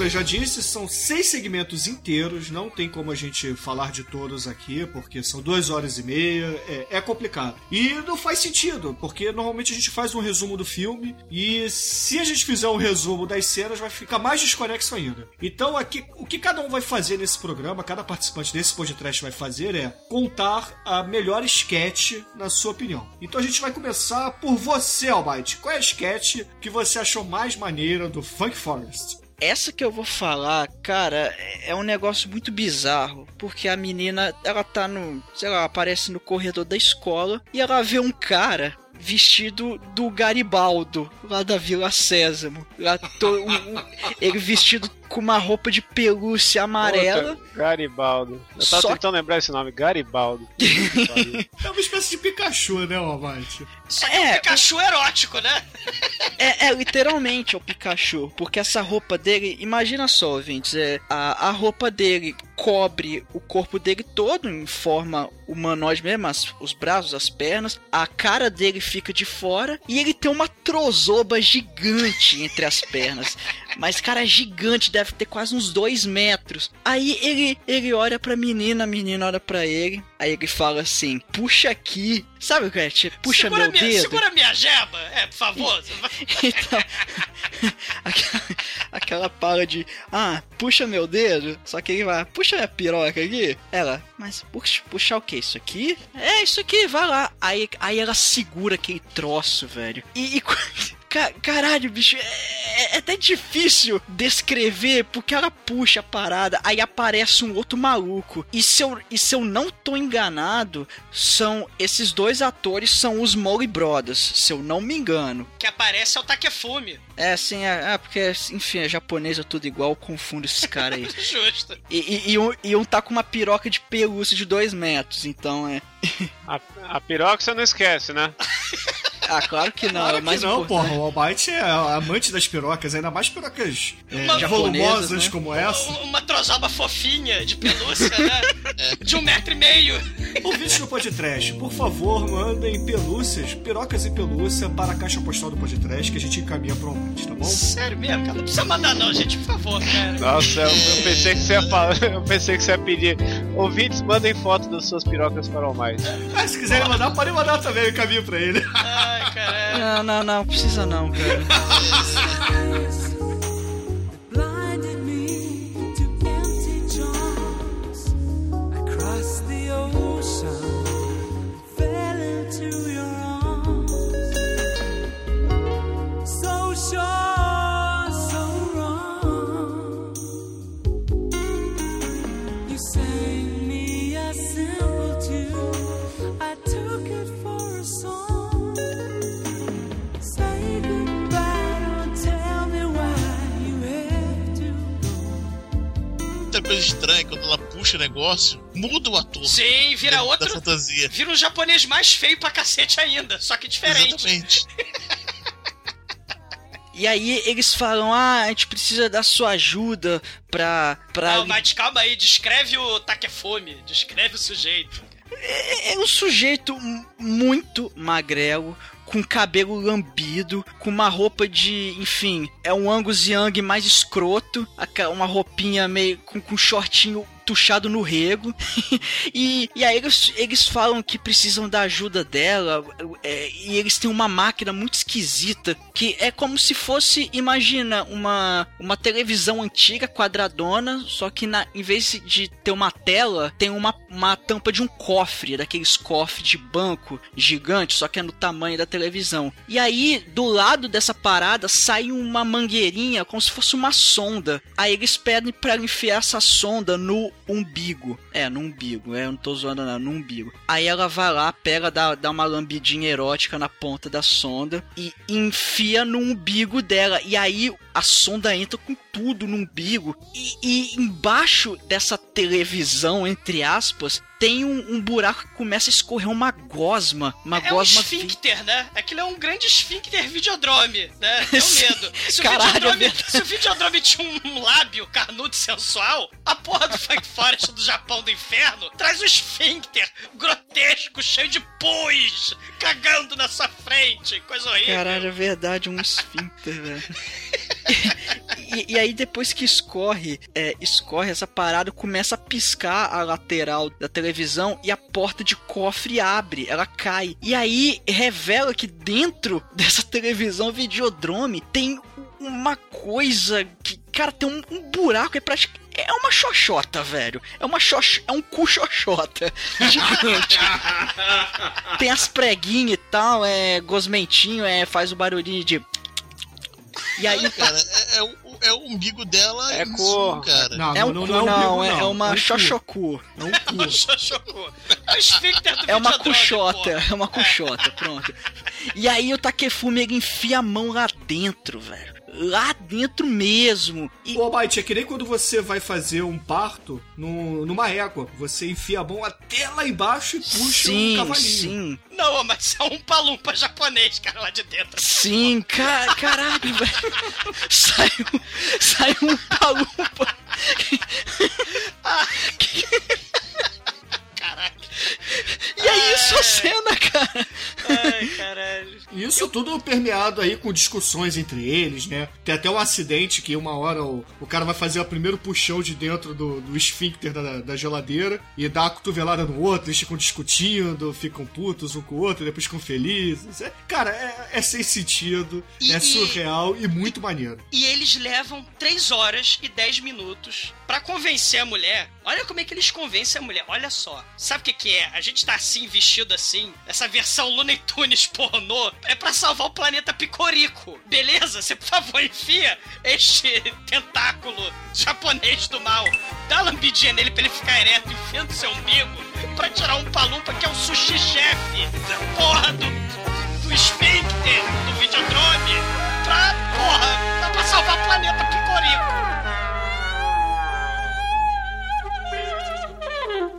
Douglas já disse, são seis segmentos inteiros, não tem como a gente falar de todos aqui, porque são duas horas e meia, é, é complicado. E não faz sentido, porque normalmente a gente faz um resumo do filme, e se a gente fizer um resumo das cenas, vai ficar mais desconexo ainda. Então, aqui, o que cada um vai fazer nesse programa, cada participante desse podcast vai fazer é contar a melhor sketch na sua opinião. Então a gente vai começar por você, Almighty. Qual é a sketch que você achou mais maneira do Funk Forest? Essa que eu vou falar, cara, é um negócio muito bizarro. Porque a menina, ela tá no. Sei lá, aparece no corredor da escola e ela vê um cara vestido do Garibaldo, lá da Vila Sésamo. Lá to- um- ele vestido com uma roupa de pelúcia amarela. Puta, Garibaldo. Eu tava Só- tentando lembrar esse nome, Garibaldo. É uma espécie de Pikachu, né, Almighty? Só que É, um Pikachu erótico, né? É, é literalmente o Pikachu, porque essa roupa dele, imagina só, ouvintes, é, a, a roupa dele cobre o corpo dele todo em forma humanoide mesmo, as- os braços, as pernas, a cara dele fica de fora e ele tem uma trozoba gigante entre as pernas. Mas, cara, é gigante, deve ter quase uns dois metros. Aí ele, ele olha pra menina, a menina olha pra ele, aí ele fala assim: puxa aqui. Sabe o que é? Tipo, puxa segura meu minha, dedo. Segura minha jeba, é, por favor. Então, aquela, aquela fala de, ah, puxa meu dedo, só que ele vai, puxa minha piroca aqui. Ela, mas puxa, puxar o que? Isso aqui? É, isso aqui, vai lá. Aí, aí ela segura aquele troço, velho. E, e ca- caralho, bicho, é, é até difícil descrever porque ela puxa a parada, aí aparece um outro maluco. E se eu, e se eu não tô enganado, são esses dois atores são os Mowgli Brothers, se eu não me engano. que aparece é o Takefume. É, assim, é, é, porque, enfim, é japonês é tudo igual, eu confundo esses caras aí. Justo. E, e, e um, e um tá com uma piroca de pelúcia de dois metros, então é. A, a piroca você não esquece, né? Ah, claro que não, Claro é mais que não, importante. porra. O Almighty é amante das pirocas, ainda mais pirocas é, Uma- volumosas né? como essa. Um- Uma trozoba fofinha de pelúcia, né? De um metro e meio. Ouvintes do podcast, por favor, mandem pelúcias, pirocas e pelúcia para a caixa postal do podcast que a gente encaminha para o Almighty, tá bom? Sério mesmo, cara. Não precisa mandar não, gente, por favor, cara. Nossa, eu, eu pensei que você ia falar, eu pensei que você ia pedir. Ouvintes, mandem foto das suas pirocas para o mais. Ah, se quiserem mandar, podem mandar também, eu encaminho para ele. Ai, caralho. Não, não, não, precisa não, cara. estranha quando ela puxa o negócio, muda o ator. Sim, vira da- outro. Da fantasia. Vira um japonês mais feio pra cacete ainda, só que diferente. Exatamente. E aí eles falam, ah, a gente precisa da sua ajuda pra. pra Não, mas calma aí, descreve o Takefume, descreve o sujeito. É, é um sujeito muito magrelo, com cabelo lambido, com uma roupa de, enfim, é um Angus Young mais escroto, uma roupinha meio com, com shortinho tuchado no rego. e, e aí eles, eles falam que precisam da ajuda dela, é, e eles têm uma máquina muito esquisita, que é como se fosse, imagina, uma, uma televisão antiga, quadradona, só que na, em vez de ter uma tela, tem uma, uma tampa de um cofre, daqueles cofres de banco gigante, só que é no tamanho da televisão. E aí, do lado dessa parada, sai uma mangueirinha, como se fosse uma sonda. Aí eles pedem pra ela enfiar essa sonda no umbigo. É, no umbigo, é, não tô zoando não, no umbigo. Aí ela vai lá, pega, dá, dá uma lambidinha erótica na ponta da sonda e enfia no umbigo dela. E aí a sonda entra com tudo no umbigo. E, e embaixo dessa televisão, entre aspas, tem um, um buraco que começa a escorrer uma gosma. Uma É um gosma esfíncter, né? Aquilo é um grande esfíncter videodrome, né? Sim. medo. Se o, Caralho, videodrome, é verdade. se o videodrome tinha um lábio carnudo sensual, a porra do Funk Forest do Japão do inferno traz um esfíncter grotesco, cheio de pus, cagando na sua frente. Coisa horrível. Caralho, é verdade, um esfíncter, velho. E, e aí depois que escorre, é, escorre essa parada, começa a piscar a lateral da televisão e a porta de cofre abre, ela cai. E aí revela que dentro dessa televisão Videodrome tem uma coisa que, cara, tem um, um buraco, é praticamente é uma xoxota, velho. É uma xox... é um cu xoxota gigante. tem as preguinhas e tal, é gosmentinho, é faz o barulhinho de e aí, Cara, é, é o, é o umbigo dela É isso, cor. cara. Não, é um não, cu, não, não, é um é, não. é uma É um cu. xoxocu. É um cu. É É uma cuxota, é uma cuxota, pronto. E aí o Takefume ele enfia a mão lá dentro, velho. Lá dentro mesmo. E Ô, Almighty, é que nem quando você vai fazer um parto no, numa égua. Você enfia a mão até lá embaixo e puxa sim, um cavalinho. sim, Não, mas é um palumpa japonês, cara, lá de dentro. sim, ca caralho, velho. Saiu, saiu um palumpa. Caraca. E é isso a cena, cara. Ai, caralho. Isso tudo permeado aí com discussões entre eles, né? Tem até um acidente que uma hora o, o cara vai fazer o primeiro puxão de dentro do, do esfíncter da, da geladeira e dá uma cotovelada no outro, eles ficam discutindo, ficam putos um com o outro, depois ficam felizes. É- cara, é, é sem sentido, E- é surreal e muito maneiro. E eles levam 3 horas e 10 minutos pra convencer a mulher. Olha como é que eles convencem a mulher. Olha só. Sabe o que, que é? A gente tá assim, vestido assim. Essa versão Looney Tunes pornô é pra salvar o planeta Picorico. Beleza? Você, por favor, enfia este tentáculo japonês do mal. Dá uma lambidinha nele pra ele ficar ereto, enfia no seu umbigo. Pra tirar um palumpa que é o sushi chefe. Porra do, do esfíncter, do videodrome. Pra, porra, pra salvar o planeta Picorico.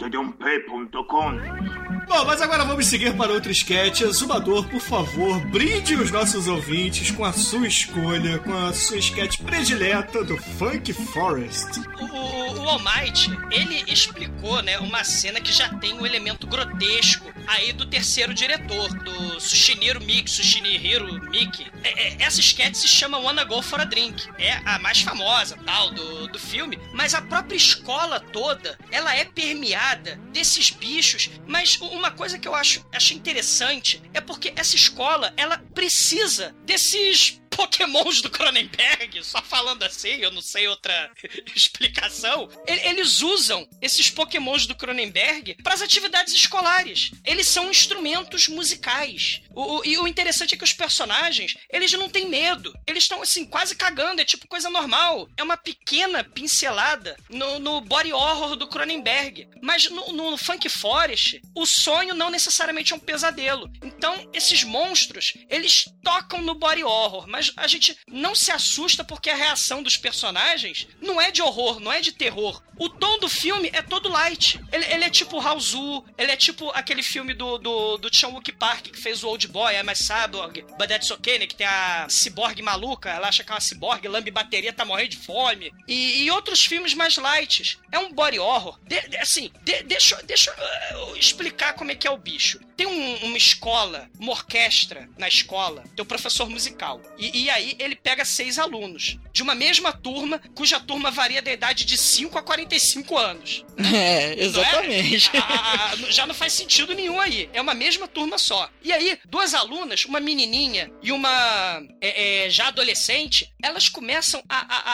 Td1p.com Bom, mas agora vamos seguir para outro sketch. Exumador, por favor, brinde os nossos ouvintes com a sua escolha, com a sua sketch predileta do Funk Forest. O, o, ele explicou, né, uma cena que já tem um elemento grotesco aí do terceiro diretor, do Sushiniro Miki, Sushinihiro Miki. É, é, essa sketch se chama Wanna Go For A Drink. É a mais famosa, tal, do, do filme. Mas a própria escola toda, ela é permeada desses bichos. Mas uma coisa que eu acho, acho interessante é porque essa escola, ela precisa desses pokémons do Cronenberg, só falando assim, eu não sei outra explicação. Eles usam esses pokémons do Cronenberg para as atividades escolares. Eles são instrumentos musicais. O, o- e o interessante é que os personagens, eles não têm medo. Eles estão, assim, quase cagando. É tipo coisa normal. É uma pequena pincelada no, no body horror do Cronenberg. Mas no, no Funk Forest, o sonho não necessariamente é um pesadelo. Então, esses monstros, eles tocam no body horror, mas a gente não se assusta porque a reação dos personagens não é de horror, não é de terror. O tom do filme é todo light. Ele, ele é tipo Raozu, ele é tipo aquele filme do, do, do Chan Wook Park que fez o Old Boy, I'm a Cyborg, But That's Okay, né? Que tem a ciborgue maluca, ela acha que é uma ciborgue, lambe bateria, tá morrendo de fome. E, e outros filmes mais light. É um body horror. De- de- assim, de- deixa, deixa eu explicar como é que é o bicho. Tem um- uma escola, uma orquestra na escola, tem um professor musical. E, e aí ele pega seis alunos de uma mesma turma, cuja turma varia da idade de 5 a 45 anos. É, exatamente. Não é? Ah, ah, já não faz sentido nenhum aí. É uma mesma turma só. E aí, duas alunas, uma menininha e uma é, é, já adolescente, elas começam a, a,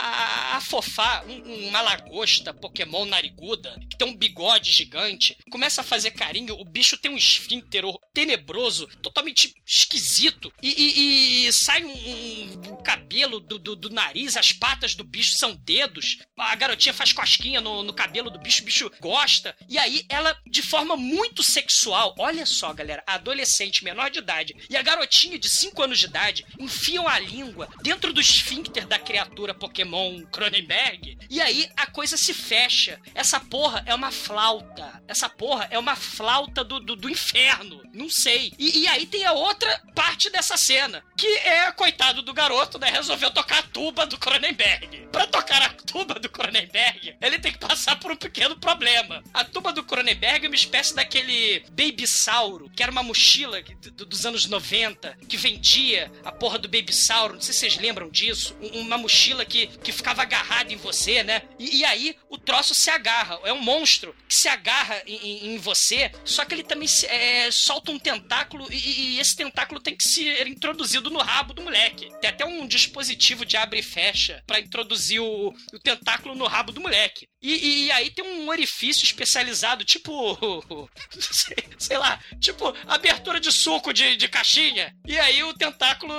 a, a fofar um- uma lagosta Pokémon nariguda, que tem um bigode gigante, começa a fazer carinho, o bicho tem um esfíncter tenebroso, totalmente esquisito, e, e- e sai um, um- um cabelo do, do, do nariz, as patas do bicho são dedos, a garotinha faz cosquinha no, no cabelo do bicho, o bicho gosta, e aí ela, de forma muito sexual, olha só, galera, adolescente menor de idade e a garotinha de 5 anos de idade enfiam a língua dentro do esfíncter da criatura Pokémon Cronenberg, e aí a coisa se fecha. Essa porra é uma flauta. Essa porra é uma flauta do, do, do inferno. Não sei. E, e aí tem a outra parte dessa cena, que é, coitado do garoto, né? Resolveu tocar a tuba do Cronenberg. Pra tocar a tuba do Cronenberg, ele tem que passar por um pequeno problema. A tuba do Cronenberg é uma espécie daquele Babysauro, que era uma mochila dos anos 90, que vendia a porra do Babysauro. Não sei se vocês lembram disso. Um- Uma mochila que, que ficava agarrada em você, né? E, e aí o troço se agarra. É um monstro que se agarra em- em você, só que ele também se- é, solta um tentáculo e, e esse tentáculo tem que ser introduzido no rabo do moleque. Tem até um dispositivo de abre e fecha pra introduzir o, o tentáculo no rabo do moleque. E, e aí tem um orifício especializado, tipo. sei, sei lá, tipo abertura de suco de, de caixinha. E aí o tentáculo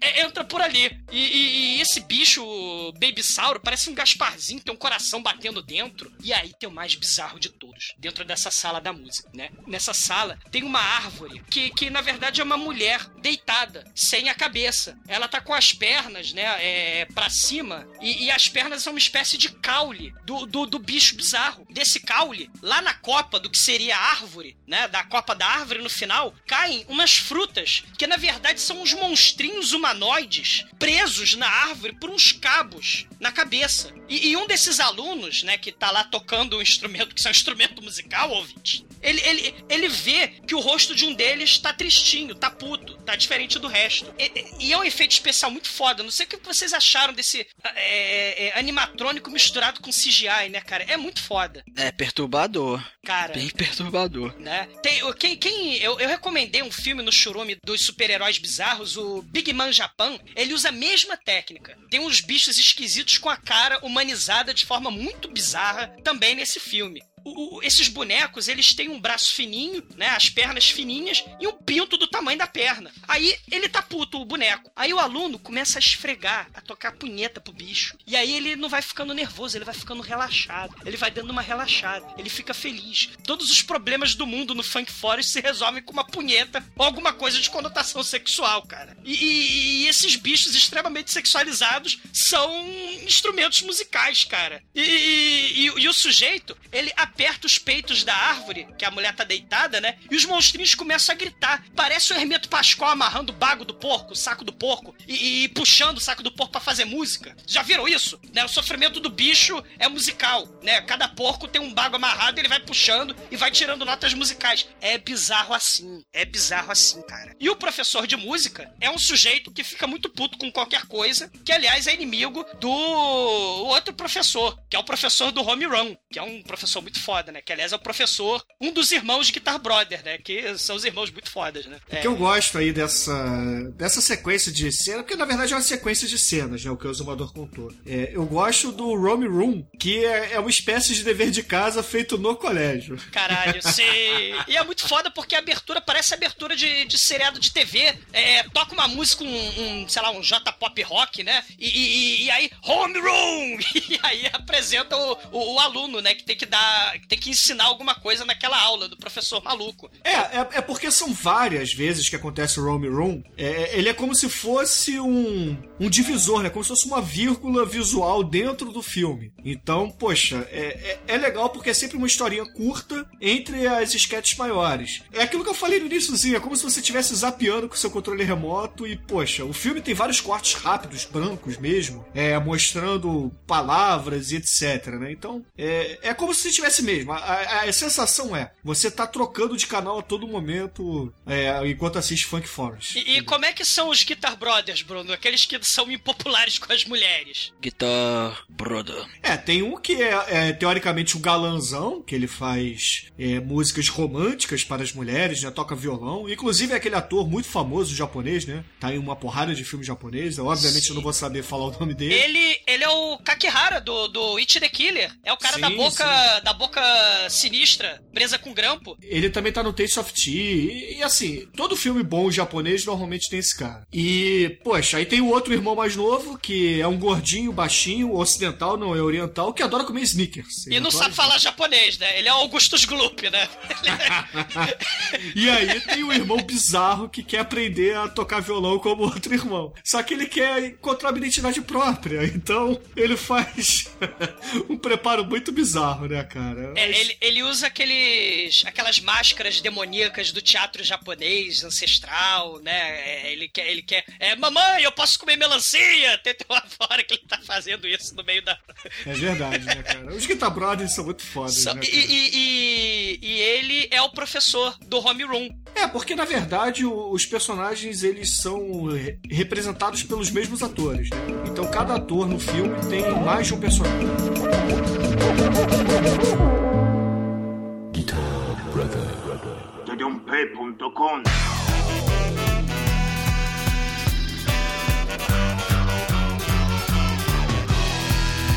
é, entra por ali. E, e- e esse bicho, Babysauro, parece um Gasparzinho, tem um coração batendo dentro. E aí tem o mais bizarro de todos, dentro dessa sala da música, né? Nessa sala tem uma árvore que, que na verdade é uma mulher deitada, sem a cabeça. Ela tá com as pernas né, é, para cima, e, e as pernas são uma espécie de caule do, do, do bicho bizarro. Desse caule, lá na copa do que seria a árvore, né, da copa da árvore no final, caem umas frutas, que na verdade são uns monstrinhos humanoides presos na árvore por uns cabos na cabeça. E, e um desses alunos, né, que tá lá tocando um instrumento, que é um instrumento musical, ouvinte, ele, ele, ele vê que o rosto de um deles tá tristinho, tá puto, tá diferente do resto. E, e é um efeito especial muito foda. Não sei o que vocês acharam desse é, é, animatrônico misturado com CGI, né, cara? É muito foda. É perturbador. Cara. Bem perturbador. Né? Tem, quem, quem eu, eu recomendei um filme no Churume dos super-heróis bizarros, o Big Man Japan. Ele usa a mesma técnica. Tem uns bichos esquisitos com a cara humanizada de forma muito bizarra também nesse filme. O- esses bonecos, eles têm um braço fininho, né? As pernas fininhas e um pinto do tamanho da perna. Aí ele tá puto, o boneco. Aí o aluno começa a esfregar, a tocar punheta pro bicho. E aí ele não vai ficando nervoso, ele vai ficando relaxado. Ele vai dando uma relaxada. Ele fica feliz. Todos os problemas do mundo no Funk Forest se resolvem com uma punheta ou alguma coisa de conotação sexual, cara. E, e- e esses bichos extremamente sexualizados são instrumentos musicais, cara. E- e o sujeito, ele aperta os peitos da árvore, que a mulher tá deitada, né? E os monstrinhos começam a gritar. Parece o Hermeto Pascoal amarrando o bago do porco, o saco do porco, e, e puxando o saco do porco pra fazer música. Já viram isso? Né? O sofrimento do bicho é musical, né? Cada porco tem um bago amarrado, ele vai puxando e vai tirando notas musicais. É bizarro assim. É bizarro assim, cara. E o professor de música é um sujeito que fica muito puto com qualquer coisa, que aliás é inimigo do outro professor, que é o professor do Home Run, que é um professor muito foda, né? Que aliás é o professor, um dos irmãos de Guitar Brother, né? Que são os irmãos muito fodas, né? O que eu gosto aí dessa, dessa sequência de cenas, porque na verdade é uma sequência de cenas, né? O que o Zumador contou. É, eu gosto do Rome Room, que é, é uma espécie de dever de casa feito no colégio. Caralho, sim. E é muito foda porque a abertura parece abertura de, de seriado de TV. É, toca uma música, um, um, sei lá, um J-pop rock, né? E, e- e aí, home room! E aí apresenta o, o- o aluno, né? Que tem que dar. Tem que ensinar alguma coisa naquela aula do professor maluco. É, é, é porque são várias vezes que acontece o Rome Room. É, ele é como se fosse um, um divisor, né? Como se fosse uma vírgula visual dentro do filme. Então, poxa, é, é, é legal porque é sempre uma historinha curta entre as sketches maiores. É aquilo que eu falei no iníciozinho, é como se você estivesse zapeando com seu controle remoto e, poxa, o filme tem vários cortes rápidos, brancos mesmo, é, mostrando palavras e etc, né? Então, é, é como se mesmo. A, a- a sensação é, você tá trocando de canal a todo momento é, enquanto assiste Funk Forest. E, e como é que são os Guitar Brothers, Bruno? Aqueles que são impopulares com as mulheres. Guitar Brother. É, tem um que é, é, teoricamente um galanzão, que ele faz é, músicas românticas para as mulheres, né? Toca violão. Inclusive é aquele ator muito famoso japonês, né? Tá em uma porrada de filme japonês. Obviamente eu não vou saber falar o nome dele. Ele, ele é o Kakihara do, do It the Killer. É o cara Sim, da boca da boca sinistra, presa com grampo. Ele também tá no Taste of Tea. E, e, assim, todo filme bom japonês normalmente tem esse cara. E, poxa, aí tem o outro irmão mais novo, que é um gordinho, baixinho, ocidental, não é oriental, que adora comer sneakers. Ele E não sabe falar japonês, né? Ele é o Augustus Gloop, né? E aí tem o irmão bizarro que quer aprender a tocar violão como outro irmão. Só que ele quer encontrar uma identidade própria. Então ele faz um preparo muito bizarro, né, cara? É, ele, ele usa aqueles, aquelas máscaras demoníacas do teatro japonês ancestral, né? É, ele quer, ele quer. É, mamãe, eu posso comer melancia! Tem uma fora que ele tá fazendo isso no meio da. É verdade, né, cara? Os Guitar Brothers são muito fodas, né, e, e- e- e ele é o professor do home room. É, porque na verdade os personagens eles são re- representados pelos mesmos atores. né? Então cada ator no filme tem mais de um personagem.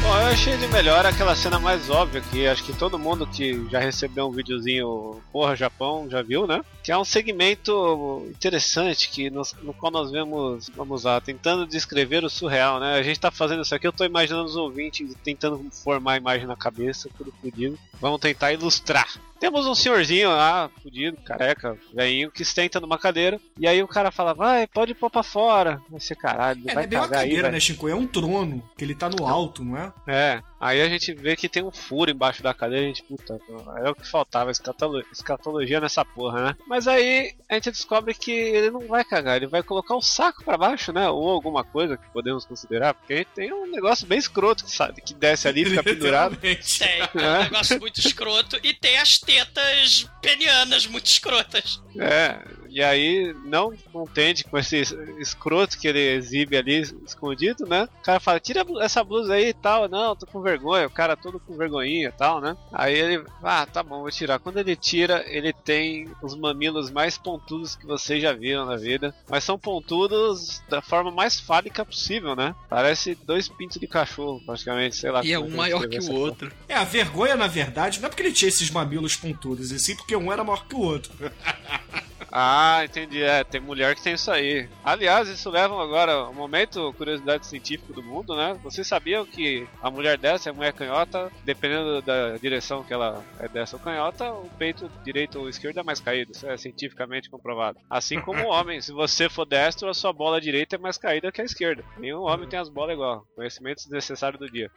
Bom, eu achei de melhor aquela cena mais óbvia que acho que todo mundo que já recebeu um videozinho Porra Japão já viu, né? Que é um segmento interessante que nós- no qual nós vemos, vamos lá, tentando descrever o surreal, né? A gente tá fazendo isso aqui, eu tô imaginando os ouvintes tentando formar a imagem na cabeça, tudo fodido. Vamos tentar ilustrar. Temos um senhorzinho lá, fudido, careca, velhinho, que senta numa cadeira. E aí o cara fala, vai, pode pôr pra fora. Vai ser caralho, É, vai é bem uma aí, cadeira, vai. né, Chico? É um trono, que ele tá no alto, não é? É, aí a gente vê que tem um furo embaixo da cadeira, a gente, puta, é o que faltava, escatolo- escatologia nessa porra, né? Mas aí a gente descobre que ele não vai cagar, ele vai colocar o saco pra baixo, né? Ou alguma coisa que podemos considerar, porque a gente tem um negócio bem escroto que, sabe, que desce ali e fica pendurado. Tem, é um É. negócio muito escroto. E tem as tetas penianas muito escrotas. É, e aí não contente com esse es- escroto que ele exibe ali escondido, né? O cara fala, tira essa blusa aí e tal. Não, tô com vergonha. O cara todo com vergonhinha e tal, né? Aí ele, ah, tá bom, vou tirar. Quando ele tira, ele tem os mamilos mais pontudos que vocês já viram na vida. Mas são pontudos da forma mais fálica possível, né? Parece dois pintos de cachorro, praticamente, sei lá. E é um eu maior que o porra. outro. É, a vergonha, na verdade, não é porque ele tinha esses mamilos pontudos, e sim porque um era maior que o outro. Ah, entendi. É, tem mulher que tem isso aí. Aliás, isso leva agora ao momento curiosidade científica do mundo, né? Vocês sabiam que a mulher dessa, a mulher canhota, dependendo da direção que ela é dessa ou canhota, o peito direito ou esquerdo é mais caído. Isso é cientificamente comprovado. Assim como o homem, se você for destro, a sua bola direita é mais caída que a esquerda. Nenhum homem tem as bolas igual. Conhecimentos necessários do dia.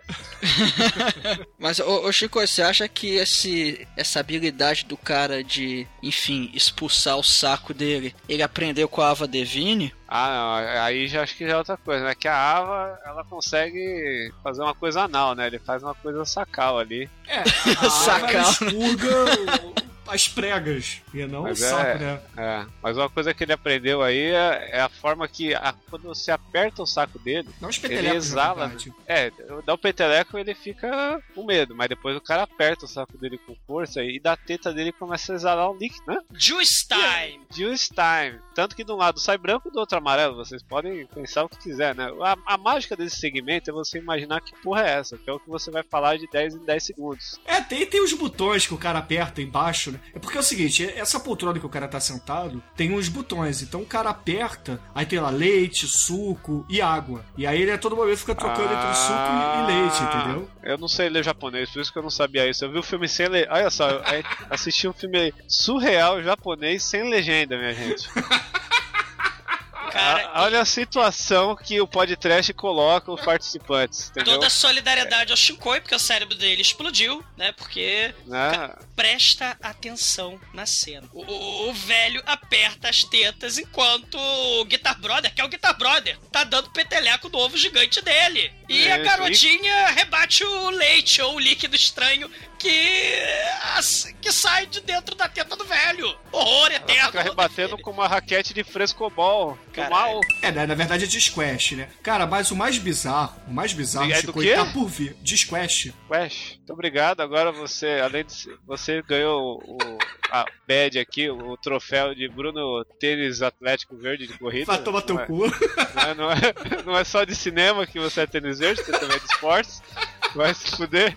Mas, ô, ô, Chico, você acha que esse, essa habilidade do cara de, enfim, expulsar o saco dele, ele aprendeu com a Ava Devine? Ah, não, aí já acho que já é outra coisa, né? Que a Ava, ela consegue fazer uma coisa anal, né? Ele faz uma coisa sacal ali. É, a Sacal. ela expurga as pregas, e não Mas o saco, é- né? É, mas uma coisa que ele aprendeu aí é, é a forma que a- quando você aperta o saco dele, Não os ele exala. É, dá o peteleco ele fica com medo, mas depois o cara aperta o saco dele com força e da teta dele começa a exalar um líquido, né? Juice time. Juice time. Tanto que de um lado sai branco e do outro amarelo. Vocês podem pensar o que quiser, né? A, a mágica desse segmento é você imaginar que porra é essa, que é o que você vai falar de 10 em 10 segundos. É, tem, tem os botões que o cara aperta embaixo, né? É porque é o seguinte, essa poltrona que o cara tá sentado tem uns botões. Então o cara aperta, aí tem lá leite, suco e água. E aí ele a todo momento fica trocando entre o suco e, e leite, Ah, entendeu? Eu não sei ler japonês, por isso que eu não sabia isso. Eu vi o filme sem legenda. Olha só, eu aí assisti um filme surreal japonês sem legenda, minha gente. Cara, A- olha a situação que o podcast coloca os participantes, entendeu? Toda a solidariedade ao Shinkoi, porque o cérebro dele explodiu, né? Porque Né? presta atenção na cena. O, o- o velho aperta as tetas enquanto o Guitar Brother, que é o Guitar Brother, tá dando peteleco do ovo gigante dele. E a Isso, garotinha rebate o leite ou o líquido estranho que, que sai de dentro da teta do velho. Horror eterno. Fica rebatendo com uma raquete de frescobol. Mal. É, na, na verdade é de squash, né? Cara, mas o mais bizarro, o mais bizarro, é do Chico, tá por vir. De squash. Wesh, muito obrigado. Agora você, além de você ganhou o, a badge aqui, o troféu de Bruno Tênis Atlético Verde de corrida. Vai tomar teu não é, cu. Não é, não, é, não é só de cinema que você é tênis verde, você também é de esportes. Vai se fuder.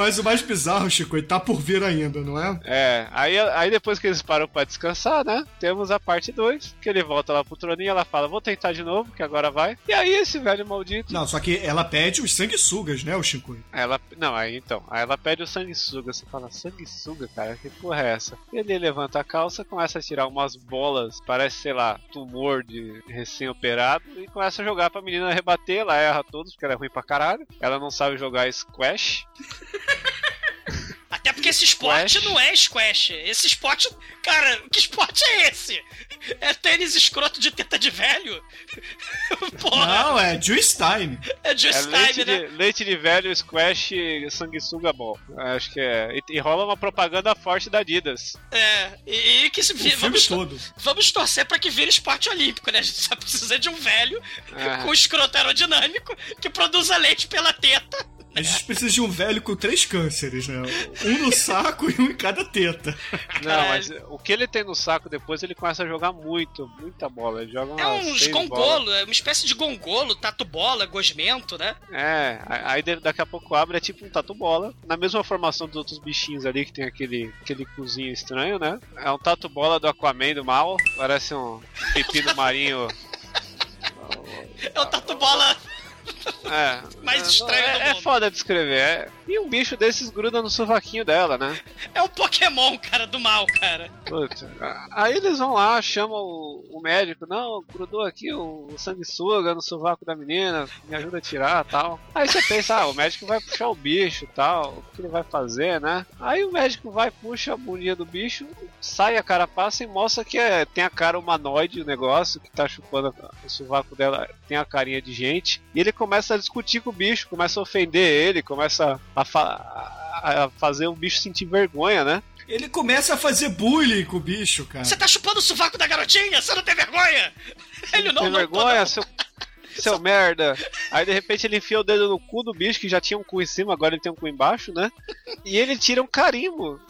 Mas o mais bizarro, Chico, ele tá por vir ainda, não é? É, aí, aí depois que eles param pra descansar, né? Temos a parte 2, que ele volta lá pro troninho, ela fala, vou tentar de novo, que agora vai. E aí esse velho maldito. Não, só que ela pede os sanguessugas, né, o Chico? Ela, não, aí então, aí ela pede o sanguessuga. Você fala, sanguessuga, cara, que porra é essa? Ele levanta a calça, começa a tirar umas bolas, parece, sei lá, tumor de recém-operado, e começa a jogar pra menina rebater. Ela erra todos, porque ela é ruim pra caralho. Ela não sabe jogar squash. Até porque esse esporte Squash. não é squash. Esse esporte. Cara, que esporte é esse? É tênis escroto de teta de velho? Porra, Não, é Juice Time. é just É time, leite, né? de, leite de velho, squash, sanguessuga ball. Acho que é. E, e rola uma propaganda forte da Adidas. É, e, e que se filme vamos, todo. vamos torcer pra que vire esporte olímpico, né? A gente só precisa de um velho É. com escroto aerodinâmico que produza leite pela teta. A gente precisa de um velho com três cânceres, né? Um no saco e um em cada teta. Não, mas o que ele tem no saco depois, ele começa a jogar muito, muita bola. Ele joga É uns gongolo, é uma espécie de gongolo, tatu bola, gosmento, né? É, aí daqui a pouco abre, é tipo um tatu bola. Na mesma formação dos outros bichinhos ali, que tem aquele, aquele cozinho estranho, né? É um tatu bola do Aquaman do mal. Parece um pepino marinho. É o tatu bola É. mais é, estranho do é, é mundo. foda descrever. É. E um bicho desses gruda no sovaquinho dela, né? É o Pokémon, cara, do mal, cara. Puta. Aí eles vão lá, chamam o, o médico, não, grudou aqui o, o sanguessuga no sovaco da menina, me ajuda a tirar tal. Aí você pensa, ah, o médico vai puxar o bicho tal, o que ele vai fazer, né? Aí o médico vai, puxa a bundinha do bicho, sai a carapaça e mostra que é, tem a cara humanoide o negócio, que tá chupando o sovaco dela, tem a carinha de gente. E ele começa a discutir com o bicho, começa a ofender ele, começa a, fa- a- a fazer o bicho sentir vergonha, né? Ele começa a fazer bullying com o bicho, cara. Você tá chupando o sovaco da garotinha? Você não tem vergonha? Ele não, tem não, vergonha, não. seu, seu merda. Aí de repente ele enfia o dedo no cu do bicho, que já tinha um cu em cima, agora ele tem um cu embaixo, né? E ele tira um carimbo.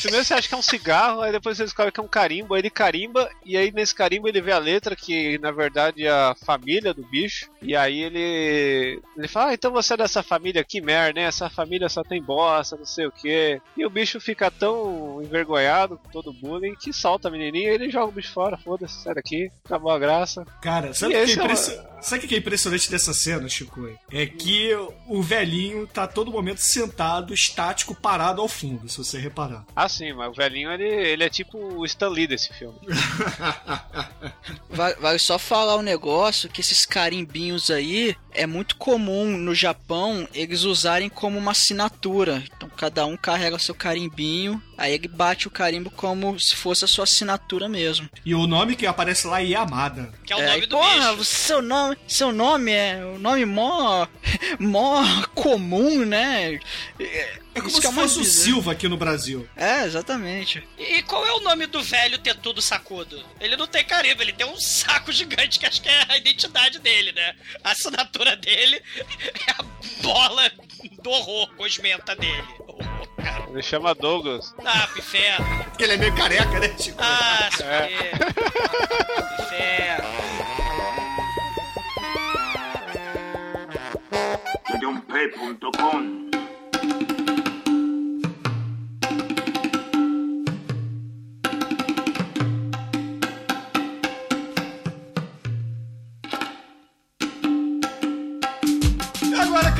Primeiro você acha que é um cigarro, aí depois você descobre que é um carimbo, aí ele carimba, e aí nesse carimbo ele vê a letra, que na verdade é a família do bicho. E aí ele. Ele fala, ah, então você é dessa família, que merda, né? Essa família só tem bosta, não sei o que. E o bicho fica tão envergonhado com todo o bullying que solta a menininha e ele joga o bicho fora, foda-se, sai daqui, acabou a graça. Cara, sabe o que, é é uma- impressi- sabe o que é impressionante dessa cena, Chico? É que o velhinho tá todo momento sentado, estático, parado ao fundo, se você reparar. Ah, sim, mas o velhinho ele, ele é tipo o Stan Lee desse filme. Vai, vai só falar um negócio que esses carimbinhos aí é muito comum no Japão eles usarem como uma assinatura. Então cada um carrega seu carimbinho, aí ele bate o carimbo como se fosse a sua assinatura mesmo. E o nome que aparece lá é Yamada. Que é o É, nome e, do porra, bicho. seu nome, seu nome é um nome mó, mó comum, né? É como Isso que se é o mais fosse o. Silva aqui no Brasil. É, exatamente. E qual é o nome do velho tetudo sacudo? Ele não tem carimbo, ele tem um saco gigante que acho que é a identidade dele, né? A assinatura dele é a bola do horror, gosmenta dele. Cara. Ele chama Douglas. Ah, pro inferno. Porque ele é meio careca, né, Chico? Ah, se É. fuder. Pro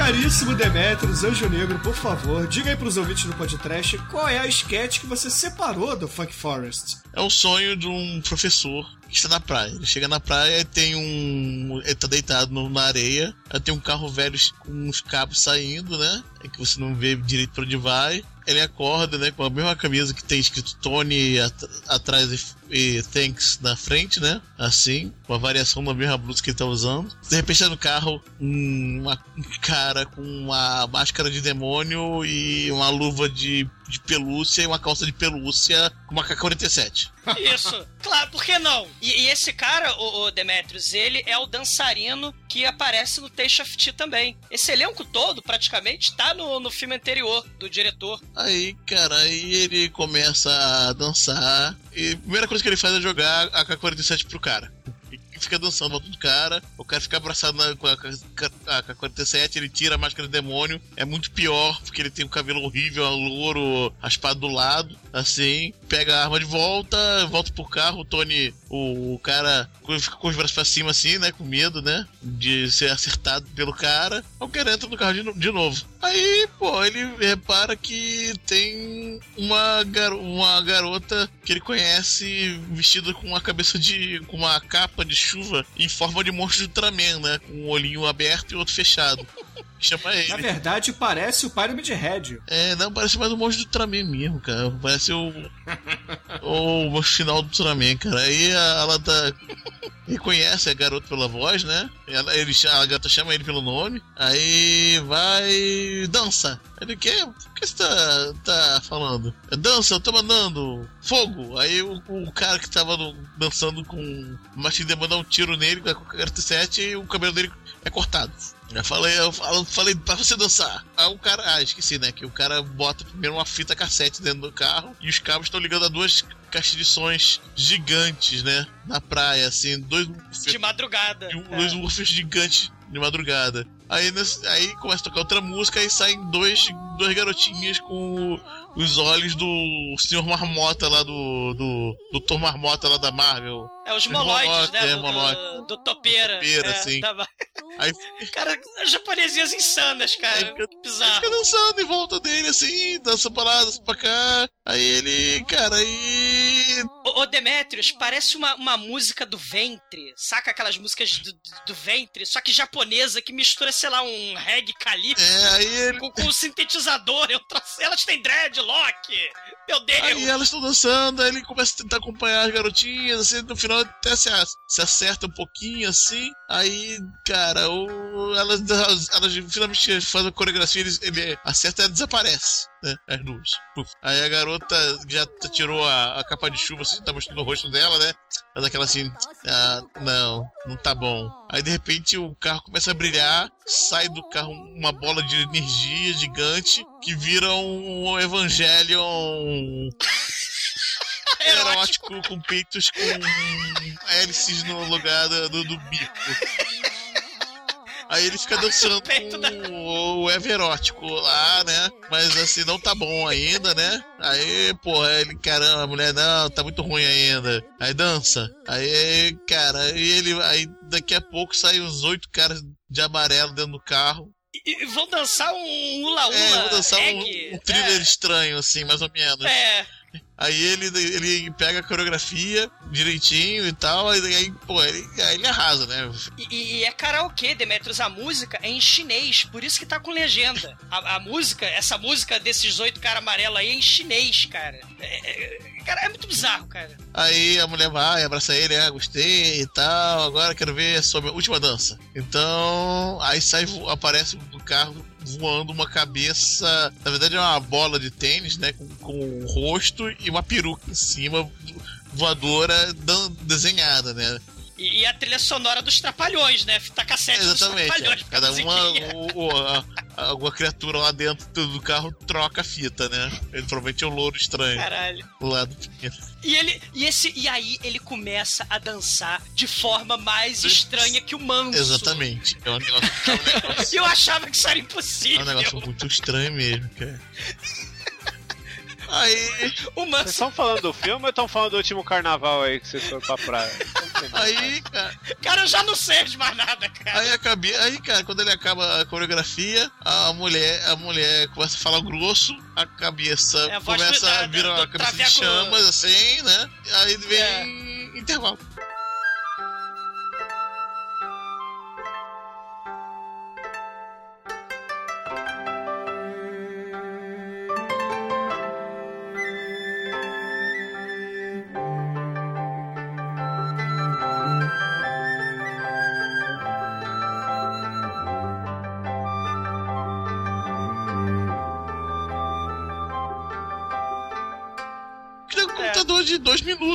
caríssimo Demetrius, Anjo Negro, por favor, diga aí pros ouvintes do podcast qual é a sketch que você separou do Funk Forest. É o sonho de um professor que está na praia. Ele chega na praia e tem um. Ele tá deitado na areia. Tem um carro velho com uns cabos saindo, né? É que você não vê direito pra onde vai. Ele acorda, né? Com a mesma camisa que tem escrito Tony at- atrás e, Thanks na frente, né? Assim, com a variação da mesma blusa que ele tá usando. De repente tá no carro um, uma- um cara com uma máscara de demônio e uma luva de, de pelúcia e uma calça de pelúcia com uma K-47. Isso, claro, por que não? E, e esse cara, o, Demetrius, ele é o dançarino que aparece no Taste of Tea também. Esse elenco todo, praticamente, tá no, no filme anterior do diretor. Aí, cara, aí ele começa a dançar. E a primeira coisa que ele faz é jogar a K-47 pro cara. E fica dançando volta do cara. O cara fica abraçado na- com a K- a K-47, ele tira a máscara do demônio. É muito pior, porque ele tem o cabelo horrível, louro, a espada do lado, assim. Pega a arma de volta, volta pro carro. O Tony, o, o cara, fica com os braços pra cima, assim, né? Com medo, né? De ser acertado pelo cara. O cara entra no carro de, de novo. Aí, pô, ele repara que tem uma, garo uma garota que ele conhece vestida com uma cabeça de. com uma capa de chuva em forma de monstro de Ultraman, né? Com um olhinho aberto e outro fechado. Chama ele. Na verdade, parece o Pyramid Head. É, não, parece mais um monstro do Ultraman mesmo, cara. Parece o. o final do Ultraman, cara. Aí ela tá. Reconhece a garota pela voz, né? Ela, ele, a gata chama ele pelo nome. Aí vai. Dança. Ele quer. O que você tá, tá falando? É dança, eu tô mandando. Fogo. Aí o, o cara que tava no- dançando com. Mas que mandar um tiro nele com a 47 e o cabelo dele é cortado. Eu falei, eu falei pra você dançar. Aí o cara, ah, esqueci, né? Que o cara bota primeiro uma fita cassete dentro do carro e os cabos estão ligando a duas caixas de sons gigantes, né? Na praia, assim, dois, De madrugada. e um- É. dois woofers gigantes de madrugada. Aí, aí começa a tocar outra música e saem dois, duas garotinhas com os olhos do Senhor Marmota lá do. do. do Tom Marmota lá da Marvel. É os Os moloides, né? é, do, do, do topeira. Topeira, é, sim. tava- Aí Cara, japonesinhas insanas, cara. Aí fica- Bizarro. fica dançando em volta dele, assim, dança pra lá, dança pra cá. Aí ele, cara, aí. Ô, ô, Demetrius, parece uma, uma música do ventre. Saca aquelas músicas do, do ventre, só que japonesa, que mistura, sei lá, um reggae calypso É, ele. com, com um sintetizador. Eu trouxe- Elas têm dreadlock. Meu Deus. Aí elas estão dançando, aí ele começa a tentar acompanhar as garotinhas, assim, no final até se, se acerta um pouquinho, assim. Aí, cara, o, elas, finalmente fazem a coreografia, ele, ele acerta e desaparece, né? As duas. Aí a garota já tirou a, a capa de chuva, assim, tá mostrando o rosto dela, né? Ela daquela assim, ah, não, não tá bom. Aí de repente o carro começa a brilhar, sai do carro uma bola de energia gigante que vira um Evangelion erótico com peitos com hélices no lugar do, do, bico. Aí ele fica dançando com o Eva erótico lá, né? Mas assim, não tá bom ainda, né? Aí, porra, ele, caramba, a mulher, não, tá muito ruim ainda. Aí dança. Aí, cara, e ele, aí daqui a pouco saem os oito caras de amarelo dentro do carro. E, e vão dançar um hula-hula É, vou dançar um, um thriller estranho, assim, mais ou menos. É. Aí ele, ele pega a coreografia direitinho e tal, aí, aí pô, ele, aí ele arrasa, né? E, e é karaokê, Demetrius. A música é em chinês, por isso que tá com legenda. A, a música, essa música desses oito caras amarelos aí é em chinês, cara. É, é- cara, é muito bizarro, cara. Aí a mulher vai, abraça ele, ah, gostei e tal, agora quero ver sobre a última dança. Então, aí sai, aparece do carro voando uma cabeça, na verdade é uma bola de tênis, né, com, com o rosto e uma peruca em cima, voadora desenhada, né? E, e a trilha sonora dos Trapalhões, né? Fita cassete dos Exatamente. Trapalhões. é. Cada uma, musiquinha. o, o- a, a- alguma criatura lá dentro do carro troca a fita, né? Ele provavelmente é um louro estranho. Caralho. Lá do E ele e esse e aí ele começa a dançar de forma mais estranha que o manso. Exatamente. É um negócio, é um negócio, Eu achava que isso era é impossível. um negócio muito estranho mesmo, cara. Aí, O Vocês estão falando do filme ou estão falando do último carnaval aí que vocês foram pra praia? Aí, cara, Cara, eu já não sei de mais nada, cara. aí acabei, aí, cara, quando ele acaba a coreografia, a mulher, a mulher começa a falar grosso, a cabeça É a começa a virar uma cabeça de chamas, assim, né? Aí vem É. intervalo.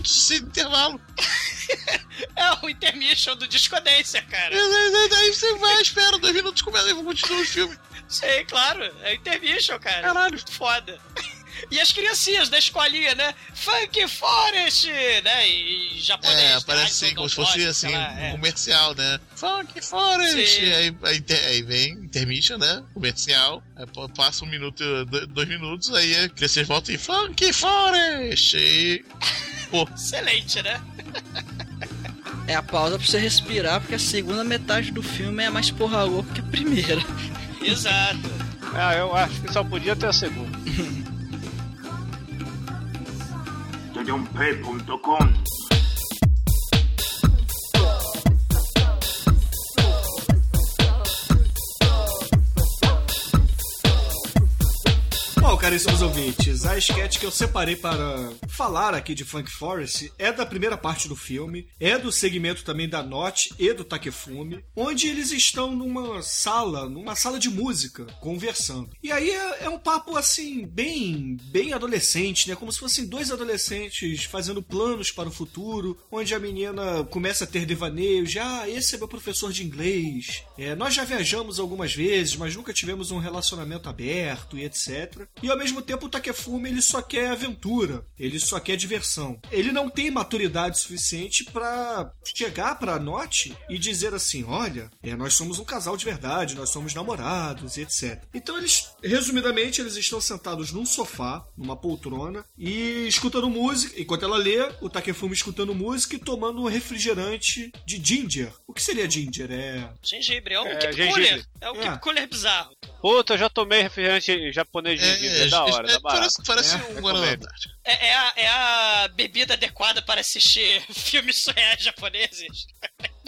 Minutos sem intervalo. É o intermission do Discodência, cara. Aí você vai, espera dois minutos, começa e continua o filme. Sei, claro. É intermission, cara. Caralho. Foda. E as criancinhas da escolinha, né? Funk Forest, né? E japonês. É, né? parece Golden como se fosse assim, é. comercial, né? Funk Forest! Sim. Aí, aí, aí vem intermission, né? Comercial. Aí pa- passa um minuto, do- dois minutos, aí a criança volta e Funk Forest! E. Pô, Excelente, né? É a pausa pra você respirar, porque a segunda metade do filme é mais porra louca que a primeira. Exato. Ah, eu acho que só podia ter a segunda. Studiompay.com Bom, caríssimos ouvintes, a sketch que eu separei para falar aqui de Funk Forest é da primeira parte do filme, é do segmento também da Note e do Takefumi, onde eles estão numa sala, numa sala de música, conversando. E aí é, é um papo assim, bem, bem adolescente, né? Como se fossem dois adolescentes fazendo planos para o futuro, onde a menina começa a ter devaneios, já ah, esse é meu professor de inglês, é, nós já viajamos algumas vezes, mas nunca tivemos um relacionamento aberto e etc. ao mesmo tempo o Takefumi ele só quer aventura, ele só quer diversão. Ele não tem maturidade suficiente para chegar para Note e dizer assim, olha, é, nós somos um casal de verdade, nós somos namorados e etc. Então eles, resumidamente, eles estão sentados num sofá, numa poltrona e escutando música, enquanto ela lê, o Takefumi escutando música e tomando um refrigerante de ginger. O que seria ginger? É Gengibre, é um É, keep gengibre. cooler. É um É. keep cooler bizarro. Puta, eu já tomei refrigerante japonês de gengibre, é, da hora, é, barato. parece, parece É, um. Antártica. É, é a, é a bebida adequada para assistir filmes surreais japoneses.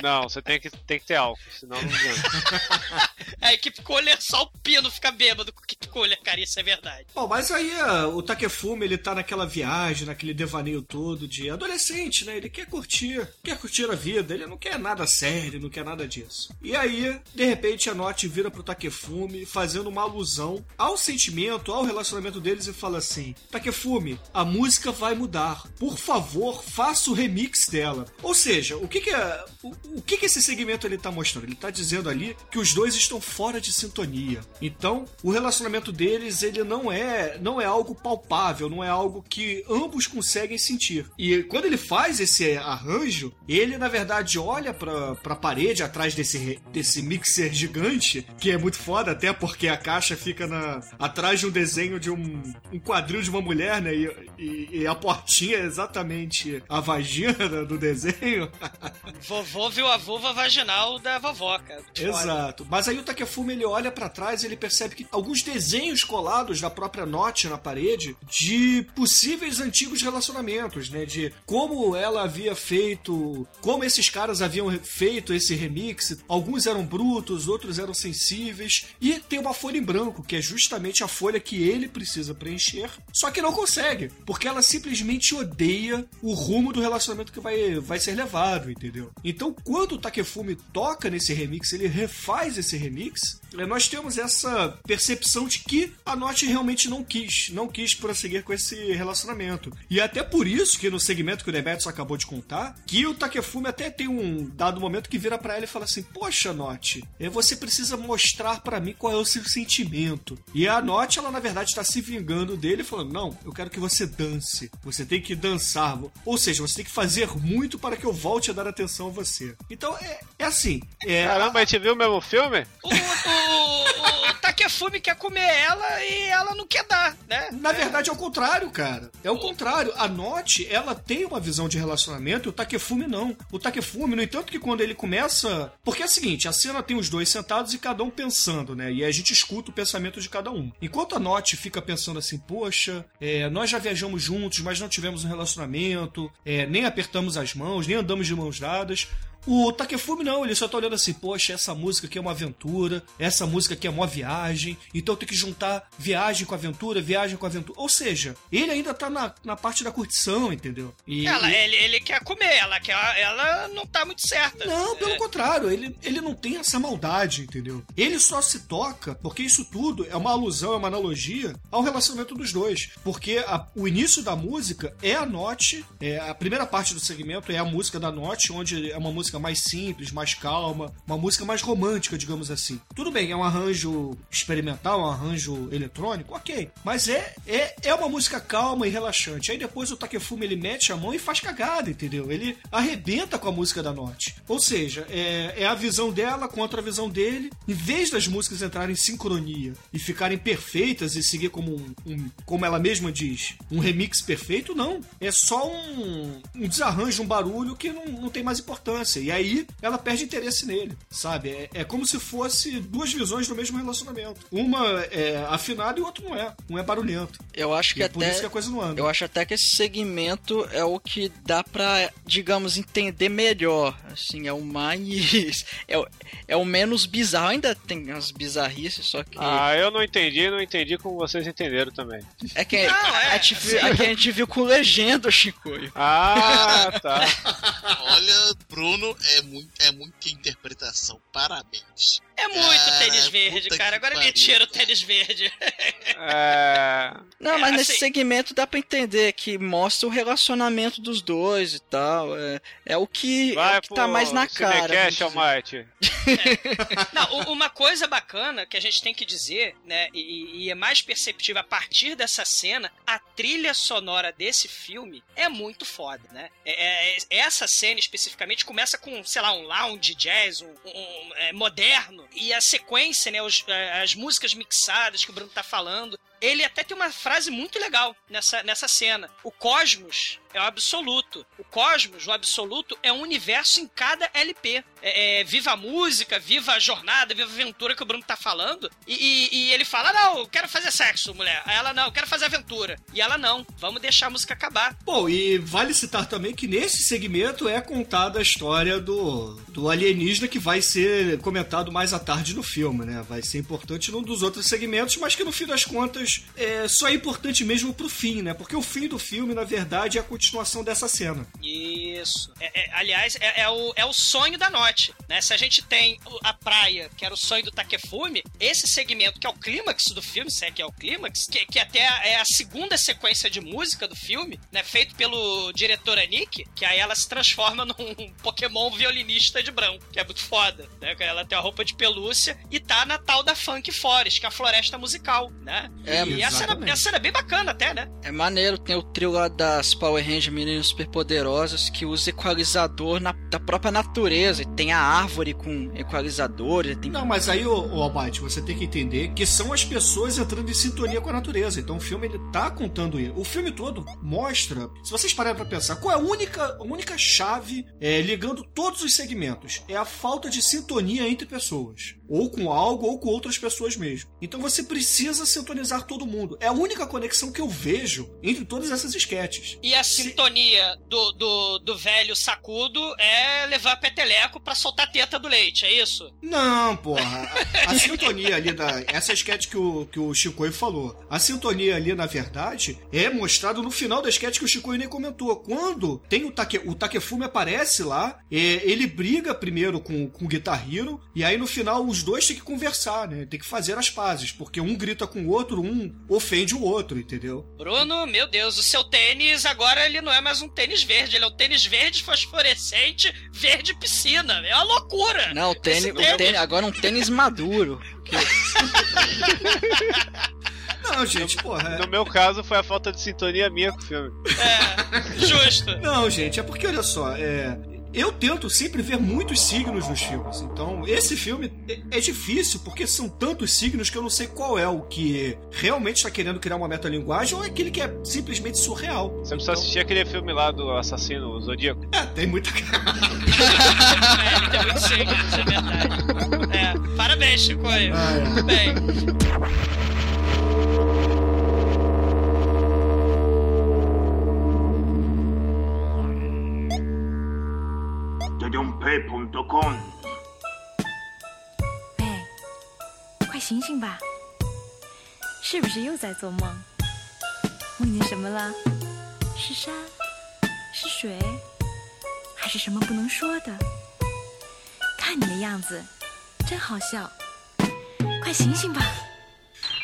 Não, você tem que, tem que ter álcool, senão não adianta. É, keep cooler, só o pino fica bêbado com keep cooler, cara, isso é verdade. Bom, mas aí ah, o Takefumi, ele tá naquela viagem, naquele devaneio todo de adolescente, né? Ele quer curtir, quer curtir a vida, ele não quer nada sério, não quer nada disso. E aí, de repente, a Note vira pro Takefumi, fazendo uma alusão ao sentimento, ao relacionamento deles e fala assim: Takefumi, a música vai mudar. Por favor, faça o remix dela. Ou seja, o que que é, o, o que que esse segmento ele tá mostrando? Ele tá dizendo ali que os dois estão fora de sintonia. Então, o relacionamento deles, ele não é, não é algo palpável, não é algo que ambos conseguem sentir. E quando ele faz esse arranjo, ele na verdade olha pra, pra parede atrás desse, desse mixer gigante, que é muito foda, até porque a caixa fica na, atrás de um desenho de um, um quadril de uma mulher, né? E, e- e a portinha é exatamente a vagina do desenho. Vovô viu a vulva vaginal da vovó, cara. Foda. Exato. Mas aí o Takefumi ele olha pra trás e ele percebe que alguns desenhos colados da própria Note na parede de possíveis antigos relacionamentos, né? De como ela havia feito, como esses caras haviam feito esse remix. Alguns eram brutos, outros eram sensíveis. E tem uma folha em branco, que é justamente a folha que ele precisa preencher. Só que não consegue, porque ela simplesmente odeia o rumo do relacionamento que vai, vai ser levado, entendeu? Então, quando o Takefumi toca nesse remix, ele refaz esse remix, nós temos essa percepção de que a Note realmente não quis, não quis prosseguir com esse relacionamento. E é até por isso que no segmento que o Demetrius acabou de contar, que o Takefumi até tem um dado momento que vira pra ela e fala assim: "Poxa, Note, eh, você precisa mostrar pra mim qual é o seu sentimento". E a Note, ela na verdade está se vingando dele, falando: "Não, eu quero que você dance. Você tem que dançar. Ou seja, você tem que fazer muito para que eu volte a dar atenção a você". Então é, é assim, é, Caramba, a gente viu o mesmo filme? O, o, Takefumi quer comer ela e ela não quer dar, né? Na verdade é o contrário, cara. É o contrário. A Note, ela tem uma visão de relacionamento e o Takefumi não. O Takefumi, no entanto que quando ele começa... Porque é o seguinte, a cena tem os dois sentados e cada um pensando, né? E a gente escuta o pensamento de cada um. Enquanto a Note fica pensando assim, poxa, é, nós já viajamos juntos, mas não tivemos um relacionamento, é, nem apertamos as mãos, nem andamos de mãos dadas... O Takefumi não, ele só tá olhando assim, poxa, essa música aqui é uma aventura, essa música aqui é uma viagem, então tem que juntar viagem com aventura, viagem com aventura. Ou seja, ele ainda tá na, na parte da curtição, entendeu? E, Ela, e- ele, ele quer comer, ela, quer, ela não tá muito certa. Não, pelo É, contrário, ele, ele não tem essa maldade, entendeu? Ele só se toca porque isso tudo é uma alusão, é uma analogia ao relacionamento dos dois. Porque a- o início da música é a note, é, a primeira parte do segmento é a música da note, onde é uma música mais simples, mais calma, uma música mais romântica, digamos assim. Tudo bem, é um arranjo experimental, um arranjo eletrônico, ok. Mas é, é, é uma música calma e relaxante. Aí depois o Takefumi ele mete a mão e faz cagada, entendeu? Ele arrebenta com a música da Note. Ou seja, é, é a visão dela contra a visão dele. Em vez das músicas entrarem em sincronia e ficarem perfeitas e seguir como um, um- como ela mesma diz, um remix perfeito, não. É só um, um desarranjo, um barulho que não, não tem mais importância. E aí ela perde interesse nele, sabe? É, é como se fosse duas visões do mesmo relacionamento. Uma é afinada e o outro não é. Um é barulhento. Eu acho que E é até. por isso que a coisa não anda. Eu acho até que esse segmento é o que dá pra, digamos, entender melhor. Assim, é o mais. É o, é o menos bizarro. Ainda tem as bizarrices, só que. Ah, eu não entendi, não entendi como vocês entenderam também. É que, Não, é, a, gente viu, é que a gente viu com legenda, Chicoio. Ah, tá. Olha, Bruno, é, muito, é muita interpretação. Parabéns. É muito Cara, tênis verde, cara. Agora me tira o tênis verde. É... Não, É, mas nesse assim- segmento dá pra entender que mostra o relacionamento dos dois e tal. É, é o que, é o que tá mais na cara. Dizer. Almighty. Não, uma coisa bacana que a gente tem que dizer, né, e, e é mais perceptível a partir dessa cena, a trilha sonora desse filme é muito foda, né? É- é- é- essa cena especificamente começa com, sei lá, um lounge jazz, um, um, é, moderno, e a sequência, né, os- é, as músicas mixadas que o Bruno tá falando, ele até tem uma frase muito legal nessa, nessa cena. O cosmos é o absoluto. O cosmos, o absoluto, é um universo em cada LP. É, é, viva a música, viva a jornada, viva a aventura que o Bruno tá falando. E, e- e ele fala: não, eu quero fazer sexo, mulher. Ela, não, eu quero fazer aventura. E ela, não, vamos deixar a música acabar. Bom, e vale citar também que nesse segmento é contada a história do, do alienígena que vai ser comentado mais à tarde no filme, né? Vai ser importante num dos outros segmentos, mas que no fim das contas é, só é importante mesmo pro fim, né? Porque o fim do filme, na verdade, é a continuação dessa cena. Isso. É- é- aliás, é, é o, é o sonho da Note, né? Se a gente tem a praia, que era o sonho do Takefume, esse segmento, que é o clímax do filme, se é que é o clímax, que, que até é a segunda sequência de música do filme, né? Feito pelo diretor Anik, que aí ela se transforma num Pokémon violinista de branco, que é muito foda, né? Que Ela tem a roupa de pelúcia e tá na tal da Funk Forest, que é a floresta musical, né? É, e essa cena, exatamente. essa cena é bem bacana até, né? É maneiro, tem o trio lá das Power Rangers Meninas Superpoderosas que usa equalizador na, da própria natureza. E tem a árvore com equalizador. e Tem... Não, mas aí, ô, ô Almighty, você tem que entender que são as pessoas entrando em sintonia com a natureza. Então o filme ele tá contando isso. O filme todo mostra, se vocês pararem pra pensar, qual é a única, a única chave é, ligando todos os segmentos? É a falta de sintonia entre pessoas. Ou com algo, ou com outras pessoas mesmo. Então você precisa sintonizar todo mundo. É a única conexão que eu vejo entre todas essas esquetes. E a sintonia do, do, do velho sacudo é levar peteleco pra soltar a teta do leite, é isso? Não, porra. A, a sintonia ali da. Essa sketch que o, que o Chicoio falou. A sintonia ali, na verdade, é mostrado no final da sketch que o Chicoio nem comentou. Quando tem o, Take, o Takefume aparece lá, é, ele briga primeiro com, com o Guitar Hero, e aí no final os dois têm que conversar, né? Tem que fazer as pazes, porque um grita com o outro, um ofende o outro, entendeu? Bruno, meu Deus, o seu tênis agora ele não é mais um tênis verde, ele é um tênis verde fosforescente, verde piscina. É uma loucura. Não, o tênis, o tênis, agora um tênis maduro. Não, gente, porra. No meu caso, foi a falta de sintonia minha com o filme. É, justo. Não, gente, é porque olha só, é. Eu tento sempre ver muitos signos nos filmes. Então, esse filme é, é difícil, porque são tantos signos que eu não sei qual é o que realmente está querendo criar uma metalinguagem ou é aquele que é simplesmente surreal. Você precisa assistir aquele filme lá do assassino Zodíaco. É, tem muita cara. É, tem muitos signos, é verdade. É, parabéns, Chicoio. Ah, é. Bem, Yoyonpay.com 喂，快醒醒吧！是不是又在做梦？梦见什么了？是山？是水？还是什么不能说的？看你的样子，真好笑。快醒醒吧！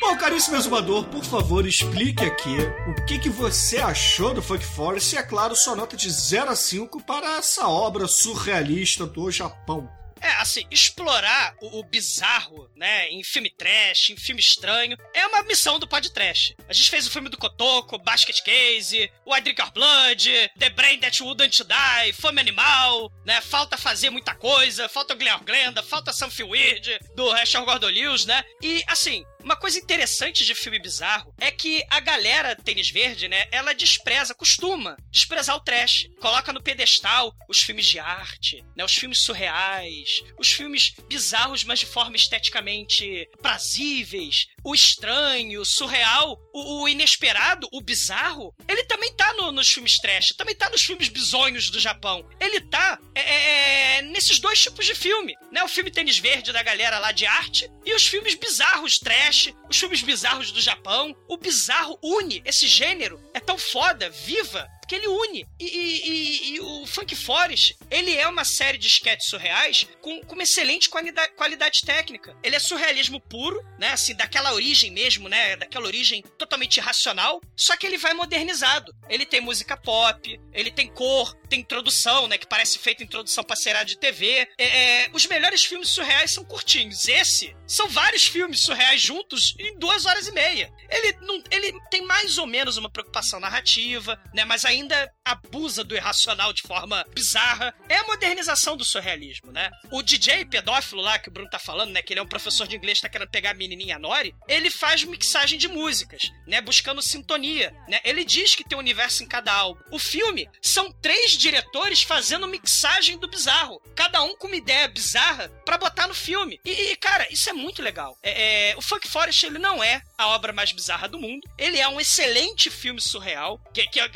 Bom, caríssimo exumador, por favor, explique aqui o que, que você achou do Funk Forest e, é claro, sua nota de 0 a 5 para essa obra surrealista do Japão. É, assim, explorar o, o bizarro, né, em filme trash, em filme estranho, é uma missão do pod trash. A gente fez o filme do Kotoko, Basket Case, o I Drink Your Blood, The Brain That Wouldn't Die, Fome Animal, né, falta fazer muita coisa, falta Glenn Glenda, falta Something Weird, do Rachel Gordon Lewis, né, e, assim, Uma coisa interessante de filme bizarro é que a galera tênis verde, né, ela despreza, costuma desprezar o trash. Coloca no pedestal os filmes de arte, né, os filmes surreais, os filmes bizarros, mas de forma esteticamente prazíveis, o estranho, o surreal, o, o inesperado, o bizarro. Ele também tá no- nos filmes trash, também tá nos filmes bizonhos do Japão. Ele tá é, é, nesses dois tipos de filme, né? O filme tênis verde da galera lá de arte e os filmes bizarros trash, os filmes bizarros do Japão. O bizarro une esse gênero, é tão foda, viva, que ele une. E, e- e- e o Funk Forest, ele é uma série de sketches surreais com, com uma excelente qualidade, qualidade técnica. Ele é surrealismo puro, né? Assim, daquela origem mesmo, né? Daquela origem totalmente irracional. Só que ele vai modernizado. Ele tem música pop, ele tem cor, tem introdução, né? Que parece feita introdução pra seriado de TV. É, é, os melhores filmes surreais são curtinhos. Esse são vários filmes surreais juntos em duas horas e meia. Ele, não, ele tem mais ou menos uma preocupação narrativa, né? Mas ainda abusa do irracional de forma bizarra. É a modernização do surrealismo, né? O DJ pedófilo lá que o Bruno tá falando, né? Que ele é um professor de inglês, tá querendo pegar a menininha Nori. Ele faz mixagem de músicas, né? Buscando sintonia, né? Ele diz que tem um universo em cada álbum. O filme são três diretores fazendo mixagem do bizarro. Cada um com uma ideia bizarra pra botar no filme. E, e, cara, isso é muito legal. É, é, o Funk Forest, ele não é a obra mais bizarra do mundo. Ele é um excelente filme surreal, que, que é,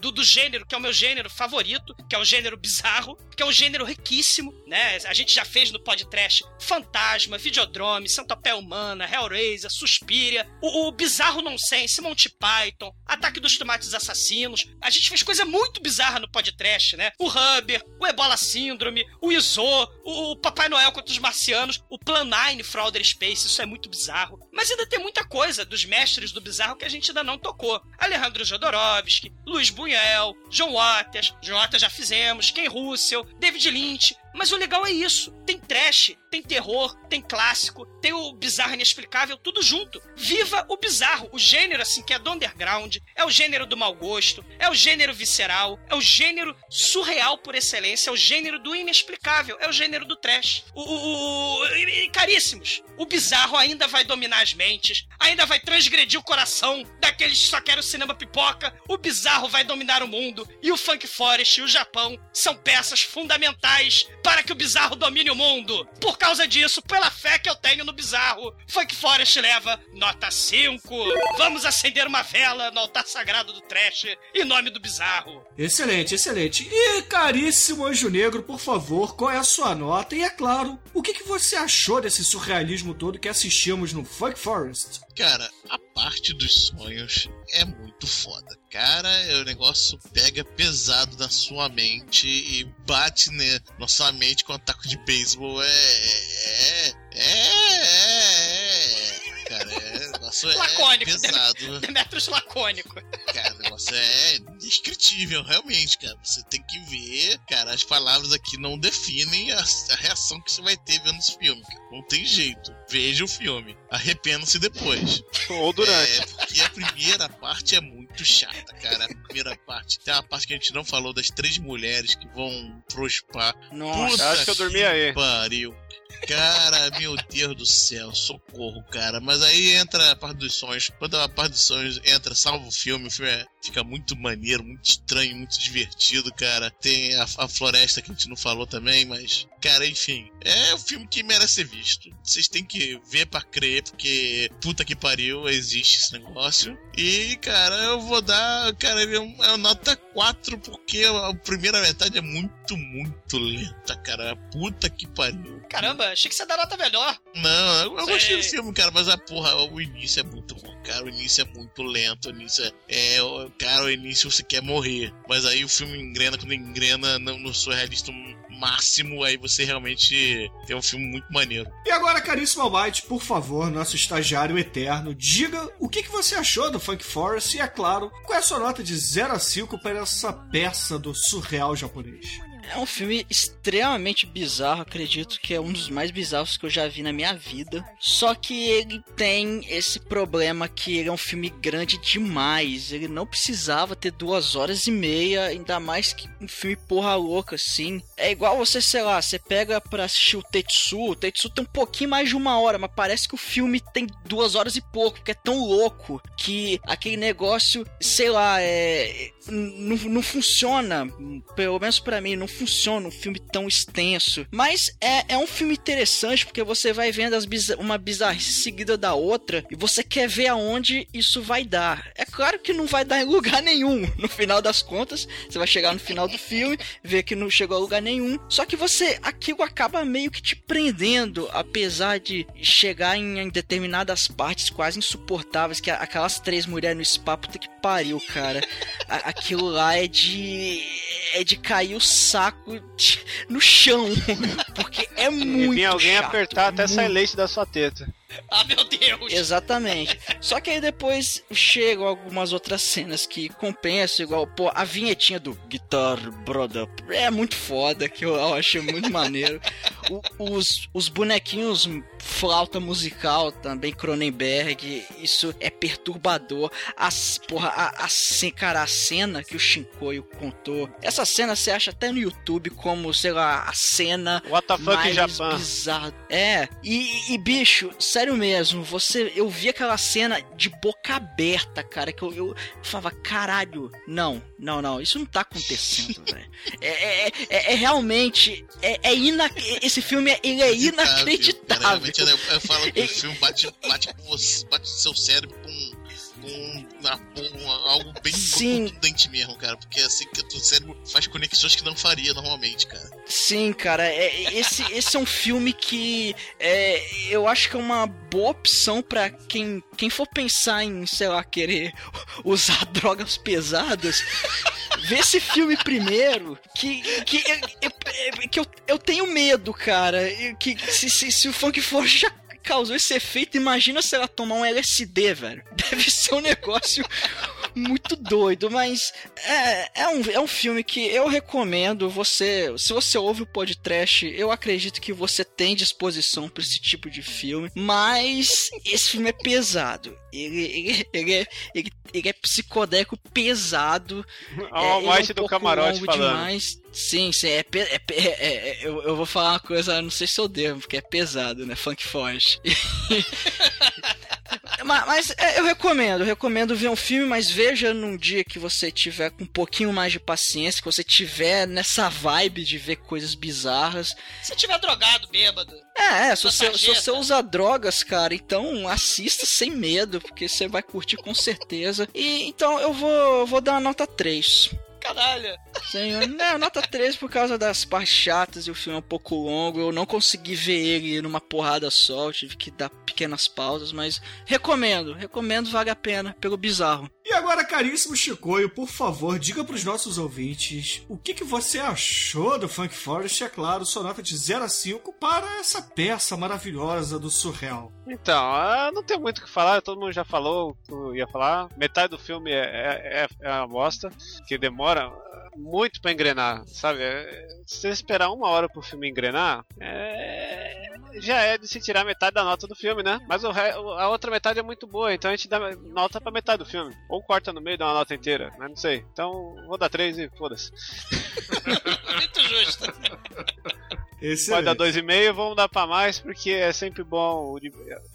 do, do gênero, que é o meu gênero favorito, que é o gênero bizarro, que é um gênero riquíssimo, né? A gente já fez no podcast Fantasma, Videodrome, Santopé Humana, Hellraiser, Suspiria, o, o Bizarro Nonsense, Monty Python, Ataque dos Tomates Assassinos. A gente fez coisa muito bizarra no podcast, né? O Hubber, o Ebola Síndrome, o Iso, o, o Papai Noel contra os Marcianos, o Plan 9 for Outer Space, isso é muito bizarro. Mas ainda tem muita coisa dos mestres do bizarro que a gente ainda não tocou. Alejandro Jodorowsky, Luiz Buñuel, John Waters, John Waters já fizemos, Ken Russell, David Lynch. Mas o legal é isso. Tem trash, tem terror, tem clássico, tem o bizarro inexplicável, tudo junto. Viva o bizarro, o gênero assim que é do underground, é o gênero do mau gosto, é o gênero visceral, é o gênero surreal por excelência, é o gênero do inexplicável, é o gênero do trash. O, o- o- caríssimos, o bizarro ainda vai dominar as mentes, ainda vai transgredir o coração daqueles que só querem o cinema pipoca. O bizarro vai dominar o mundo e o Funk Forest e o Japão são peças fundamentais para que o bizarro domine o mundo. Por causa disso, pela fé que eu tenho no bizarro, Funk Forest leva nota 5. Vamos acender uma vela no altar sagrado do trash em nome do bizarro. Excelente, excelente. E caríssimo Anjo Negro, por favor, qual é a sua nota? E é claro, o que, que você achou desse surrealismo todo que assistimos no Funk Forest? Cara, a parte dos sonhos é muito foda. Cara, o negócio pega pesado na sua mente e bate né, na sua mente com um taco de beisebol. É. É. É. é, é. Cara, é. Negócio é Lacônico, pesado. Demetrius lacônico. Cara, o negócio é indescritível, realmente, cara. Você tem que ver, cara, as palavras aqui não definem a, a reação que você vai ter vendo esse filme, cara. Não tem jeito. Veja o filme. Arrependa-se depois. Ou durante. É, porque a primeira parte é muito chata, cara. A primeira parte. Tem uma parte que a gente não falou das três mulheres que vão pro spa. Nossa, Puta acho que eu dormi aí. Pariu. Cara, meu Deus do céu, socorro, cara. Mas aí entra a parte dos sonhos. Quando a parte dos sonhos entra, salva o filme, o filme é- fica muito maneiro, muito estranho, muito divertido, cara. Tem a, a floresta que a gente não falou também, mas, cara, enfim. É um filme que merece ser visto. Vocês têm que ver pra crer, porque puta que pariu, existe esse negócio. E, cara, eu vou dar, cara, é uma nota 4, porque a primeira metade é muito, muito lenta, cara. Puta que pariu. Caramba, achei que você ia dar nota melhor. Não, eu, eu gostei do filme, cara, mas a porra, o início é muito ruim, cara. O início é muito lento, o início é. é o- cara, o início você quer morrer. Mas aí o filme engrena, quando engrena no, no surrealista máximo, aí você realmente tem um filme muito maneiro. E agora, caríssimo Almighty, por favor, nosso estagiário eterno, diga o que, que você achou do Funk Forest e, é claro, qual é a sua nota de 0 a 5 para essa peça do surreal japonês? É um filme extremamente bizarro, acredito que é um dos mais bizarros que eu já vi na minha vida. Só que ele tem esse problema que ele é um filme grande demais. Ele não precisava ter duas horas e meia, ainda mais que um filme porra louca assim. É igual você, sei lá, você pega pra assistir o Tetsu. O Tetsu tem um pouquinho mais de uma hora, mas parece que o filme tem duas horas e pouco, porque é tão louco que aquele negócio, sei lá, é. Não, não funciona, pelo menos pra mim, não funciona um filme tão extenso. Mas é, é um filme interessante porque você vai vendo as uma bizarrice seguida da outra e você quer ver aonde isso vai dar. É claro que não vai dar em lugar nenhum. No final das contas, você vai chegar no final do filme, ver que não chegou a lugar nenhum. Só que você, aquilo acaba meio que te prendendo, apesar de chegar em, em determinadas partes quase insuportáveis, que aquelas três mulheres no spa, puta que pariu, cara. A, aquilo lá é de. é de cair o saco de- no chão. Porque é E muito. vinha alguém chato, apertar até muito sair leite da sua teta. Ah, meu Deus! Exatamente. Só que aí depois chegam algumas outras cenas que compensam, igual, pô, a vinhetinha do Guitar Brother. É muito foda, que eu, eu achei muito maneiro. O- os, os bonequinhos flauta musical também, Cronenberg, isso é perturbador. As, porra, a, a, cara, a cena que o Shinkoio contou, essa cena você acha até no YouTube como, sei lá, a cena What the fuck, mais Japan? bizarra. É, e, e, bicho, sério mesmo, você, eu vi aquela cena de boca aberta, cara, que eu, eu falava, caralho, não, não, não, isso não tá acontecendo, velho. É, é, é- é realmente, é, é ina, esse filme, ele é inacreditável. Realmente, né, eu, eu falo que o filme bate, bate com você, bate no seu cérebro com, uma- com algo bem contundente mesmo, cara. Porque é assim que o cérebro faz conexões que não faria normalmente, cara. Sim, cara, é, esse, esse é um filme que é, eu acho que é uma boa opção pra quem, quem for pensar em, sei lá, querer usar drogas pesadas. Vê esse filme primeiro, que, que, eu, que eu, eu tenho medo, cara. Que se, se, se o Funk Force já causou esse efeito, imagina se ela tomar um LSD, velho. Deve ser um negócio muito doido, mas é, é, um, é um filme que eu recomendo. Você, se você ouve o podcast, eu acredito que você tem disposição para esse tipo de filme, mas esse filme é pesado. Ele, ele, ele, é, ele, ele é psicodélico pesado. Ó, é, o ele é um do pouco camarote longo falando. demais. Sim, sim, é, é, é- é- eu, eu vou falar uma coisa, não sei se eu devo, porque é pesado, né? Funk Force. mas mas, é, eu recomendo, eu recomendo ver um filme, mas veja num dia que você tiver com um pouquinho mais de paciência, que você tiver nessa vibe de ver coisas bizarras. Se tiver drogado, bêbado. É, é, se você, se você usa drogas, cara, então assista sem medo, porque você vai curtir com certeza. E então eu vou, vou dar uma nota 3. Caralho. Senhor, não, nota 3 por causa das partes chatas e o filme é um pouco longo. Eu não consegui ver ele numa porrada só, eu tive que dar pequenas pausas, mas recomendo, recomendo, vale a pena, pelo bizarro. E agora, caríssimo Chicoio, por favor, diga pros nossos ouvintes o que, que você achou do Funk Forest, é claro, sua nota de 0 a 5 para essa peça maravilhosa do Surreal. Então, ah, não tem muito o que falar, todo mundo já falou o que eu ia falar. Metade do filme é, é, é- é uma bosta, que demora ah, muito pra engrenar, sabe? É, Se você esperar uma hora pro filme engrenar, é, já é de se tirar metade da nota do filme, né? Mas re- a outra metade é muito boa, então a gente dá nota pra metade do filme. Ou corta no meio e dá uma nota inteira, né? Não sei. Então, vou dar 3 e foda-se. Muito justo. Vai dar 2,5, vamos dar pra mais, porque é sempre bom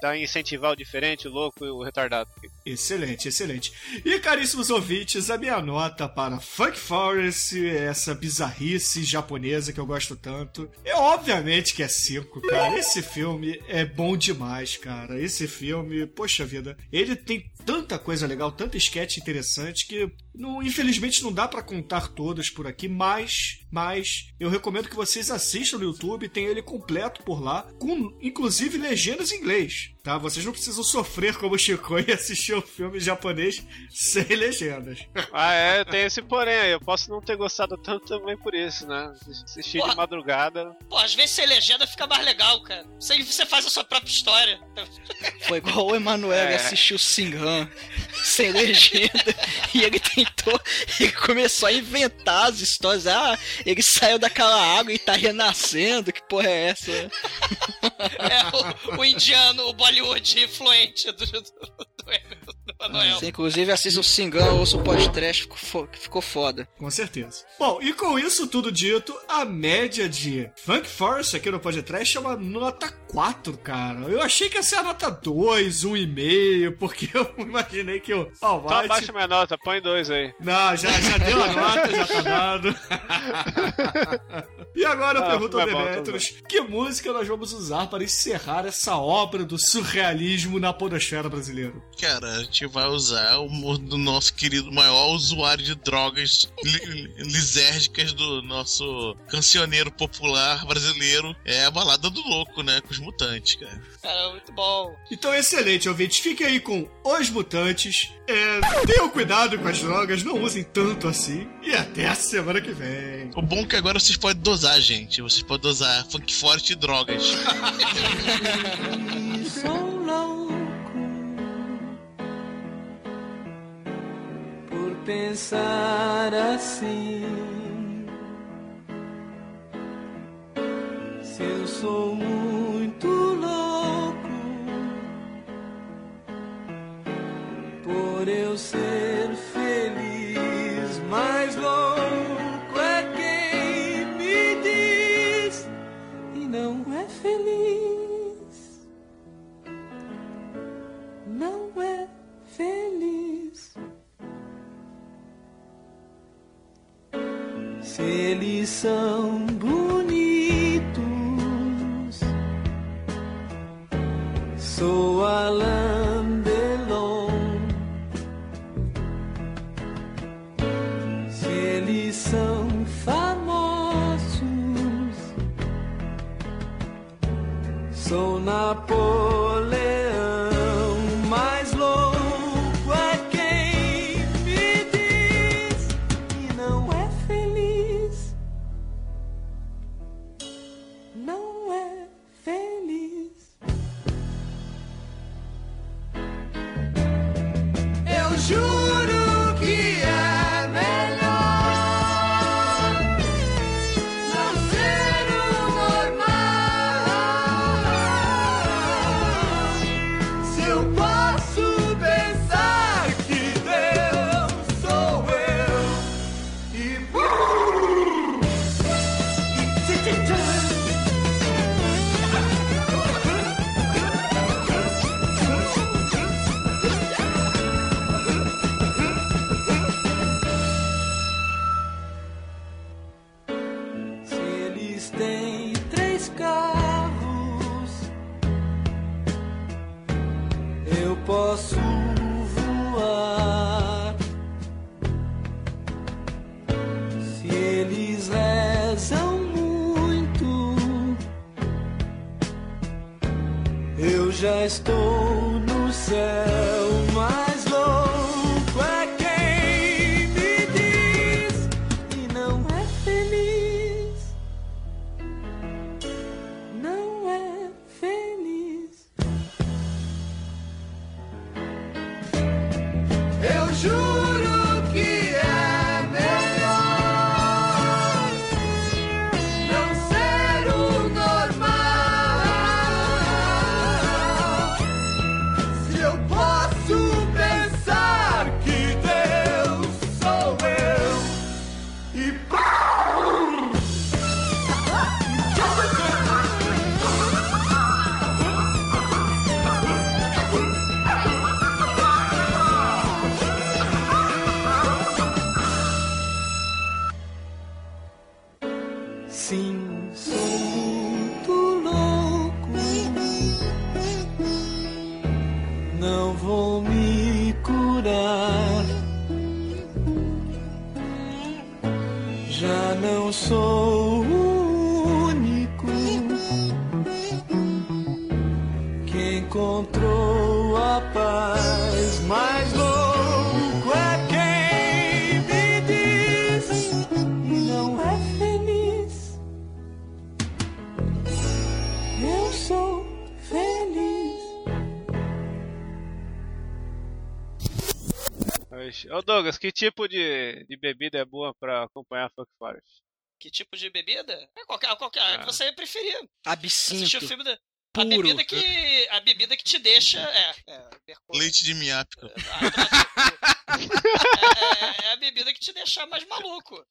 dar incentivar o diferente, o louco e o retardado. Excelente, excelente. E caríssimos ouvintes, a minha nota para Funk Forest, essa bizarrice japonesa que eu gosto tanto, é obviamente que é 5, cara. Esse filme é bom demais, cara. Esse filme, poxa vida, ele tem tanta coisa legal, tanta sketch interessante que não, infelizmente não dá pra contar todas por aqui, mas, mas eu recomendo que vocês assistam no YouTube, tem ele completo por lá, com inclusive legendas em inglês, tá? Vocês não precisam sofrer como o Chico e assistir o filme japonês sem legendas. Ah, é, tem esse porém aí. Eu posso não ter gostado tanto também por isso, né? Assistir de madrugada. Pô, às vezes ser legenda fica mais legal, cara. Você, você faz a sua própria história. Foi igual o Emanuel É. assistiu Singhan sem legenda e ele tentou, ele começou a inventar as histórias. Ah, ele saiu daquela água e tá renascendo, que porra é essa? É o, o indiano, o Bollywood influente do, do, do, do Manuel. Você, inclusive, assiste o Singão, ouça o podcast, ficou, ficou foda. Com certeza. Bom, e com isso tudo dito, a média de Funk Force aqui no podcast é uma nota 4, cara. Eu achei que ia ser a nota 2, 1,5, porque eu imaginei que o Almighty... abaixa minha nota, põe dois aí. Não, já, já deu a nota, já tá dado. e agora eu Ah, pergunto ao Demetrius, que música nós vamos usar para encerrar essa obra do surrealismo na podosfera brasileira? Cara, a gente vai usar o do nosso querido maior usuário de drogas li- lisérgicas do nosso cancioneiro popular brasileiro. É a balada do louco, né? Com os mutantes, cara. Cara, muito bom. Então, excelente, ouvintes. Fiquem aí com Os Mutantes. É, tenham cuidado com as drogas, não usem tanto assim. E até a semana que vem. O bom é que agora vocês podem dosar, gente. Vocês podem dosar funk forte e drogas. pensar assim. Se eu sou muito louco por eu ser feliz, mais louco é quem me diz e não é feliz. Não é feliz. Se eles são bonitos, sou Alain Delon. Se eles são famosos, sou Napoleão. Douglas, que tipo de, de bebida é boa pra acompanhar Funk Forest? Que tipo de bebida? É qualquer, qualquer a que você preferir. Absinto. Assistir o filme da. A Puro. bebida que. A bebida que te deixa. É. é. Leite de miápico. É, é, é a bebida que te deixar mais maluco.